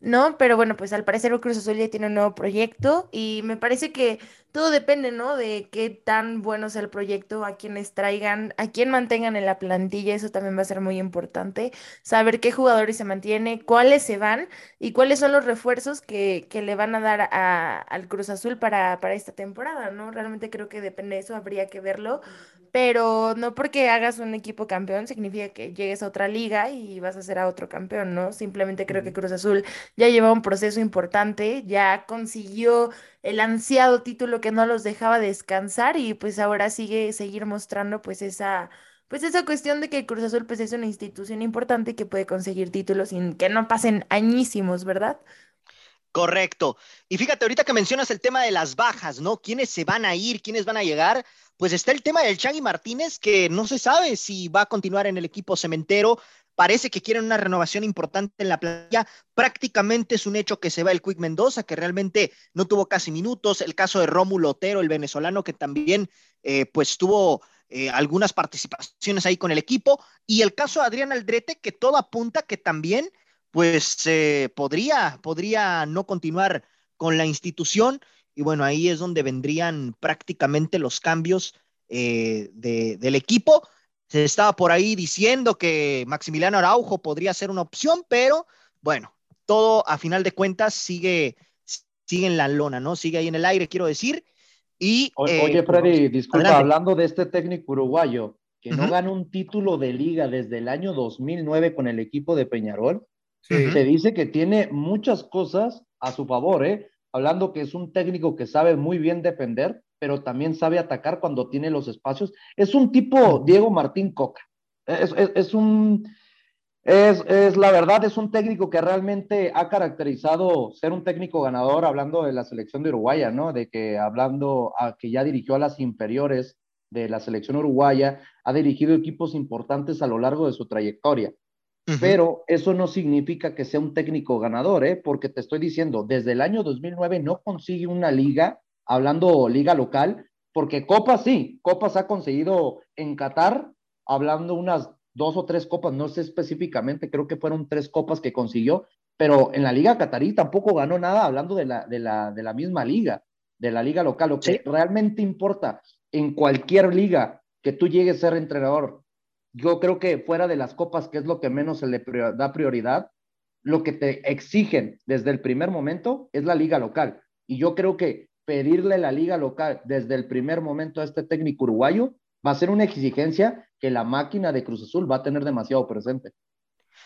¿no? Pero bueno, pues al parecer el Cruz Azul ya tiene un nuevo proyecto y me parece que todo depende, ¿no? De qué tan bueno sea el proyecto, a quienes traigan, a quién mantengan en la plantilla, eso también va a ser muy importante. Saber qué jugadores se mantienen, cuáles se van y cuáles son los refuerzos que, que le van a dar a, al Cruz Azul para, para esta temporada, ¿no? Realmente creo que depende de eso, habría que verlo pero no porque hagas un equipo campeón significa que llegues a otra liga y vas a ser a otro campeón, ¿no? Simplemente creo que Cruz Azul ya lleva un proceso importante, ya consiguió el ansiado título que no los dejaba descansar y pues ahora sigue seguir mostrando pues esa pues esa cuestión de que Cruz Azul pues es una institución importante que puede conseguir títulos sin que no pasen añísimos, ¿verdad? Correcto. Y fíjate, ahorita que mencionas el tema de las bajas, ¿no? ¿Quiénes se van a ir? ¿Quiénes van a llegar? Pues está el tema del Chagui Martínez, que no se sabe si va a continuar en el equipo cementero. Parece que quieren una renovación importante en la playa. Prácticamente es un hecho que se va el Quick Mendoza, que realmente no tuvo casi minutos. El caso de Rómulo Otero, el venezolano, que también eh, pues tuvo eh, algunas participaciones ahí con el equipo. Y el caso de Adrián Aldrete, que todo apunta que también pues eh, podría, podría no continuar con la institución. Y bueno, ahí es donde vendrían prácticamente los cambios eh, del equipo. Se estaba por ahí diciendo que Maximiliano Araujo podría ser una opción, pero bueno, todo a final de cuentas sigue, sigue en la lona, ¿no? Sigue ahí en el aire, quiero decir. Y, oye, eh, pues, Freddy, disculpa, hablando de este técnico uruguayo, que no gana un título de liga desde el año 2009 con el equipo de Peñarol, se dice que tiene muchas cosas a su favor, ¿eh? Hablando que es un técnico que sabe muy bien defender, pero también sabe atacar cuando tiene los espacios. Es un tipo Diego Martín Coca. Es, es, un, es, es, la verdad, es un técnico que realmente ha caracterizado ser un técnico ganador, hablando de la selección de Uruguaya, ¿no? De que hablando a que ya dirigió a las inferiores de la selección uruguaya, ha dirigido equipos importantes a lo largo de su trayectoria. Pero eso no significa que sea un técnico ganador, ¿eh? porque te estoy diciendo, desde el año 2009 no consigue una liga, hablando liga local, porque copas sí, copas ha conseguido en Qatar, hablando unas dos o tres copas, no sé específicamente, creo que fueron tres copas que consiguió, pero en la liga catarí tampoco ganó nada hablando de la, de la, de la misma liga, de la liga local. Lo que realmente importa en cualquier liga que tú llegues a ser entrenador yo creo que fuera de las copas, que es lo que menos se le da prioridad, lo que te exigen desde el primer momento es la liga local. Y yo creo que pedirle la liga local desde el primer momento a este técnico uruguayo va a ser una exigencia que la máquina de Cruz Azul va a tener demasiado presente.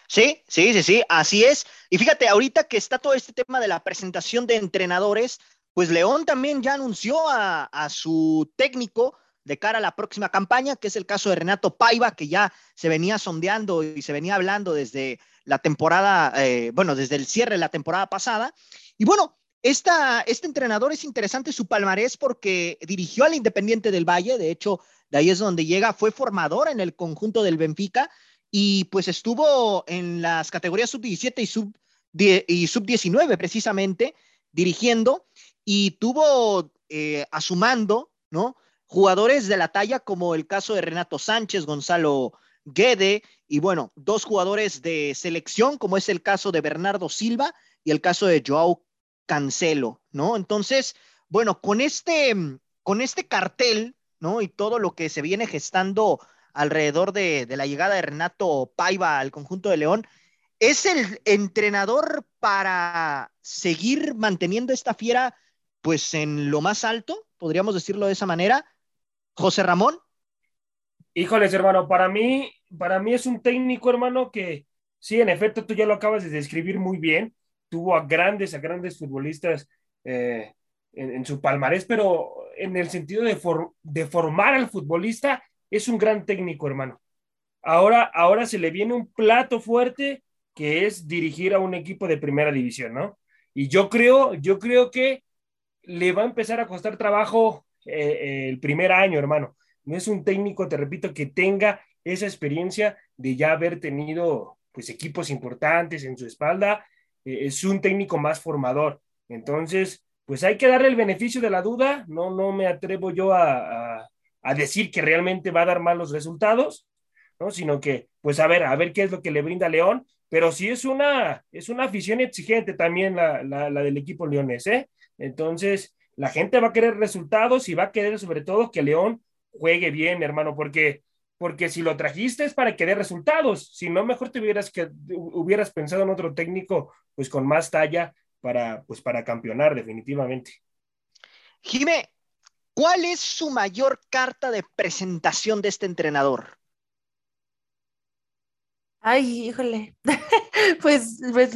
Sí, sí, sí, sí, así es. Y fíjate, ahorita que está todo este tema de la presentación de entrenadores, pues León también ya anunció a, a su técnico de cara a la próxima campaña, que es el caso de Renato Paiva, que ya se venía sondeando y se venía hablando desde la temporada, eh, bueno, desde el cierre de la temporada pasada. Y bueno, este entrenador es interesante su palmarés porque dirigió al Independiente del Valle, de hecho, de ahí es donde llega, fue formador en el conjunto del Benfica y pues estuvo en las categorías sub-17 y sub y sub-19 precisamente dirigiendo y tuvo eh, a su mando, ¿no? jugadores de la talla como el caso de Renato Sánchez, Gonzalo Guede y bueno, dos jugadores de selección como es el caso de Bernardo Silva y el caso de Joao Cancelo, ¿no? Entonces, bueno, con este, con este cartel, ¿no? Y todo lo que se viene gestando alrededor de, de la llegada de Renato Paiva al conjunto de León, ¿es el entrenador para seguir manteniendo esta fiera pues en lo más alto? Podríamos decirlo de esa manera. José Ramón. Híjoles, hermano, para mí, para mí es un técnico, hermano, que sí, en efecto, tú ya lo acabas de describir muy bien. Tuvo a grandes, a grandes futbolistas eh, en, su palmarés, pero en el sentido de, formar al futbolista, es un gran técnico, hermano. Ahora, ahora se le viene un plato fuerte que es dirigir a un equipo de primera división, ¿no? Y yo creo, yo creo que le va a empezar a costar trabajo eh, el primer año, hermano. No es un técnico, te repito, que tenga esa experiencia de ya haber tenido pues equipos importantes en su espalda. Eh, es un técnico más formador. Entonces, pues hay que darle el beneficio de la duda. No, no me atrevo yo a, a, decir que realmente va a dar malos resultados, ¿no? Sino que, pues a ver, a ver qué es lo que le brinda León. Pero sí es una, es una afición exigente también la, la, del equipo leones, ¿eh? Entonces, la gente va a querer resultados y va a querer sobre todo que León juegue bien, hermano, porque, porque si lo trajiste es para que dé resultados, si no, mejor te hubieras, que, hubieras pensado en otro técnico pues con más talla para, pues, para campeonar definitivamente. Jime, ¿cuál es su mayor carta de presentación de este entrenador? Ay, híjole. pues, pues,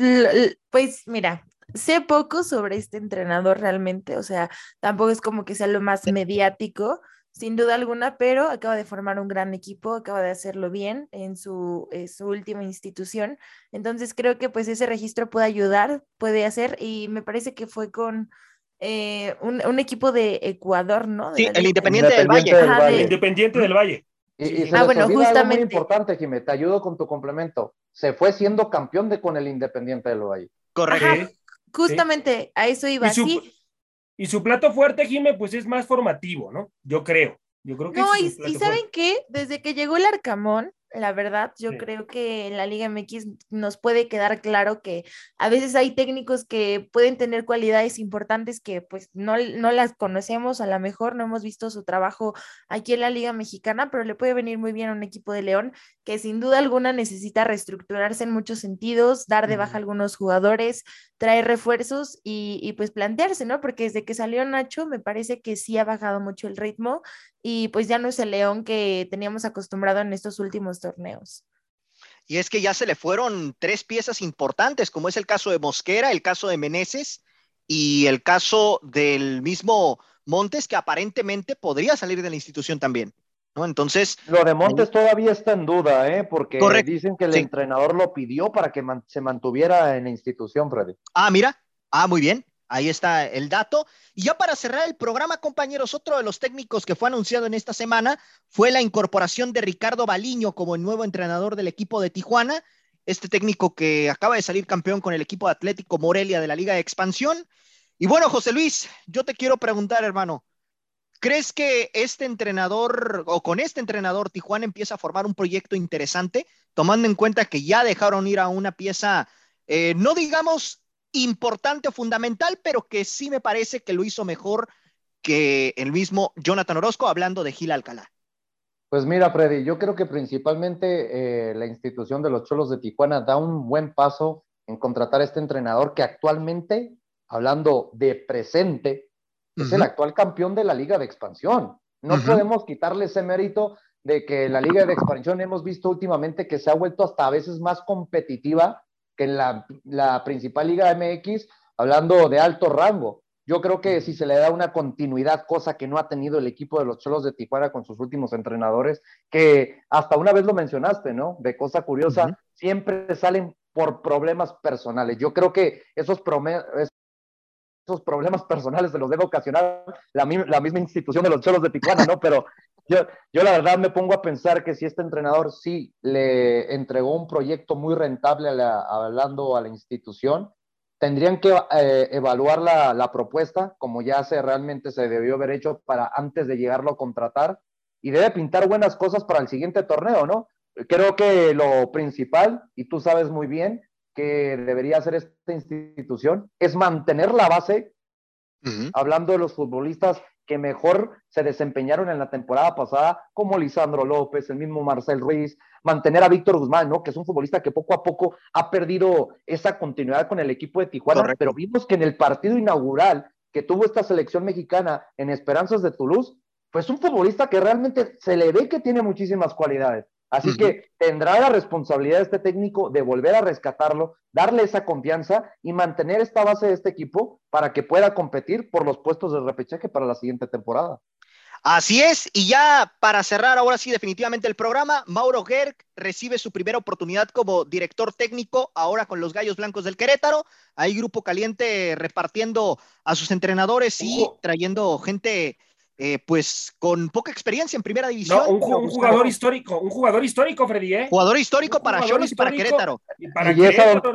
pues mira, sé poco sobre este entrenador realmente, o sea, tampoco es como que sea lo más mediático, sin duda alguna, pero acaba de formar un gran equipo, acaba de hacerlo bien en su, su última institución. Entonces creo que pues ese registro puede ayudar, puede hacer, y me parece que fue con eh, un, equipo de Ecuador, ¿no? sí, el Independiente, del Valle. Independiente del Valle. Y, se ah, bueno, justamente. Algo muy importante, Jimé, te ayudo con tu complemento. Se fue siendo campeón de con el Independiente del Valle. Correcto. Justamente a eso iba. Y su, y su plato fuerte, Jimé, pues es más formativo, ¿no? Yo creo. Yo creo que no, y, y ¿saben qué? Desde que llegó el Arcamón, la verdad, yo creo que en la Liga MX nos puede quedar claro que a veces hay técnicos que pueden tener cualidades importantes que pues no, no las conocemos, a lo mejor no hemos visto su trabajo aquí en la Liga Mexicana, pero le puede venir muy bien a un equipo de León que sin duda alguna necesita reestructurarse en muchos sentidos, dar de baja a algunos jugadores, traer refuerzos y, y pues plantearse, ¿no? Porque desde que salió Nacho me parece que sí ha bajado mucho el ritmo y pues ya no es el León que teníamos acostumbrado en estos últimos torneos. Y es que ya se le fueron tres piezas importantes, como es el caso de Mosquera, el caso de Meneses y el caso del mismo Montes, que aparentemente podría salir de la institución también. ¿no? Entonces. Lo de Montes todavía está en duda, ¿eh? porque dicen que el entrenador lo pidió para que se mantuviera en la institución, Freddy. Ah, mira. Ah, muy bien. Ahí está el dato. Y ya para cerrar el programa, compañeros, otro de los técnicos que fue anunciado en esta semana fue la incorporación de Ricardo Baliño como el nuevo entrenador del equipo de Tijuana. Este técnico que acaba de salir campeón con el equipo Atlético Morelia de la Liga de Expansión. Y bueno, José Luis, yo te quiero preguntar, hermano, ¿crees que este entrenador o con este entrenador Tijuana empieza a formar un proyecto interesante, tomando en cuenta que ya dejaron ir a una pieza, eh, no digamos importante o fundamental, pero que sí me parece que lo hizo mejor que el mismo Jonathan Orozco, hablando de Gil Alcalá. Pues mira, Freddy, yo creo que principalmente eh, la institución de los Cholos de Tijuana da un buen paso en contratar a este entrenador que actualmente, hablando de presente, es el actual campeón de la Liga de Expansión. No podemos quitarle ese mérito de que la Liga de Expansión hemos visto últimamente que se ha vuelto hasta a veces más competitiva que en la, principal Liga MX, hablando de alto rango. Yo creo que si se le da una continuidad, cosa que no ha tenido el equipo de los Cholos de Tijuana con sus últimos entrenadores, que hasta una vez lo mencionaste, ¿no? De cosa curiosa, siempre salen por problemas personales. Yo creo que esos, esos problemas personales se los debe ocasionar la, la misma institución de los Cholos de Tijuana, ¿no? Pero yo, yo la verdad me pongo a pensar que si este entrenador sí le entregó un proyecto muy rentable hablando a la institución, tendrían que eh, evaluar la, la, propuesta como ya se realmente se debió haber hecho para antes de llegarlo a contratar y debe pintar buenas cosas para el siguiente torneo, ¿no? Creo que lo principal, y tú sabes muy bien, que debería hacer esta institución es mantener la base, hablando de los futbolistas que mejor se desempeñaron en la temporada pasada, como Lisandro López, el mismo Marcel Ruiz, mantener a Víctor Guzmán, ¿no? Que es un futbolista que poco a poco ha perdido esa continuidad con el equipo de Tijuana, pero vimos que en el partido inaugural que tuvo esta selección mexicana en Esperanzas de Toulouse, pues un futbolista que realmente se le ve que tiene muchísimas cualidades. Así que tendrá la responsabilidad este técnico de volver a rescatarlo, darle esa confianza y mantener esta base de este equipo para que pueda competir por los puestos de repechaje para la siguiente temporada. Así es, y ya para cerrar ahora sí definitivamente el programa, Mauro Gerg recibe su primera oportunidad como director técnico ahora con los Gallos Blancos del Querétaro. Hay grupo caliente repartiendo a sus entrenadores y trayendo gente eh, pues con poca experiencia en primera división. No, un, jugador histórico, un jugador histórico, Freddy, ¿eh? Jugador histórico para Cholos y para Querétaro.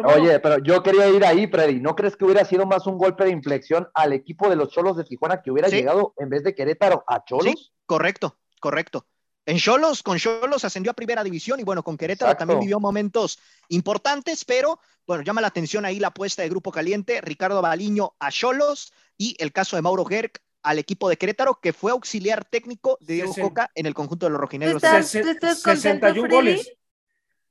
oye, pero yo quería ir ahí, Freddy. ¿No crees que hubiera sido más un golpe de inflexión al equipo de los Cholos de Tijuana que hubiera llegado en vez de Querétaro a Cholos? Sí, correcto, correcto. En Cholos, con Cholos ascendió a primera división y bueno, con Querétaro también vivió momentos importantes, pero bueno, llama la atención ahí la apuesta de Grupo Caliente, Ricardo Baliño a Cholos y el caso de Mauro Gerg al equipo de Querétaro, que fue auxiliar técnico de Diego Coca en el conjunto de los rojinegros. ¿Estás, 61 goles.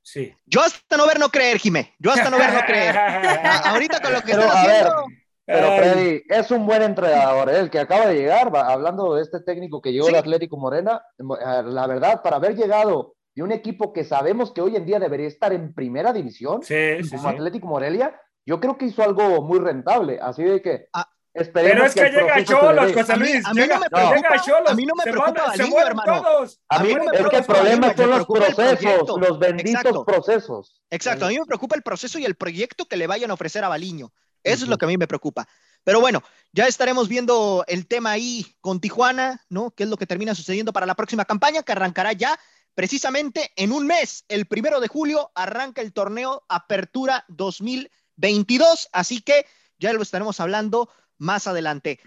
Sí. Yo hasta no ver no creer, Jimé. Yo hasta no ver no creer. ahorita con lo que pero, haciendo. pero Freddy, es un buen entrenador, ¿eh? el que acaba de llegar, hablando de este técnico que llegó de Atlético Morena, eh, la verdad, para haber llegado de un equipo que sabemos que hoy en día debería estar en primera división, como Atlético Morelia, yo creo que hizo algo muy rentable. Así de que ah, pero es que, llega a Cholos, José Luis. A mí, no me preocupa, a mí no me preocupa Valiño, hermano. A mí, es que el problema son los procesos, los benditos procesos. Exacto, a mí me preocupa el proceso y el proyecto que le vayan a ofrecer a Baliño. Eso es lo que a mí me preocupa. Pero bueno, ya estaremos viendo el tema ahí con Tijuana, ¿no? ¿Qué es lo que termina sucediendo para la próxima campaña que arrancará ya precisamente en un mes, el primero de julio, arranca el torneo Apertura 2022. Así que ya lo estaremos hablando más adelante.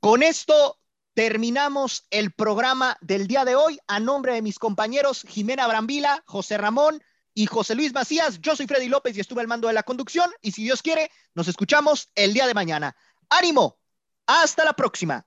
Con esto terminamos el programa del día de hoy. A nombre de mis compañeros Jimena Brambila, José Ramón y José Luis Macías, yo soy Freddy López y estuve al mando de la conducción. Y si Dios quiere, nos escuchamos el día de mañana. ¡Ánimo! Hasta la próxima.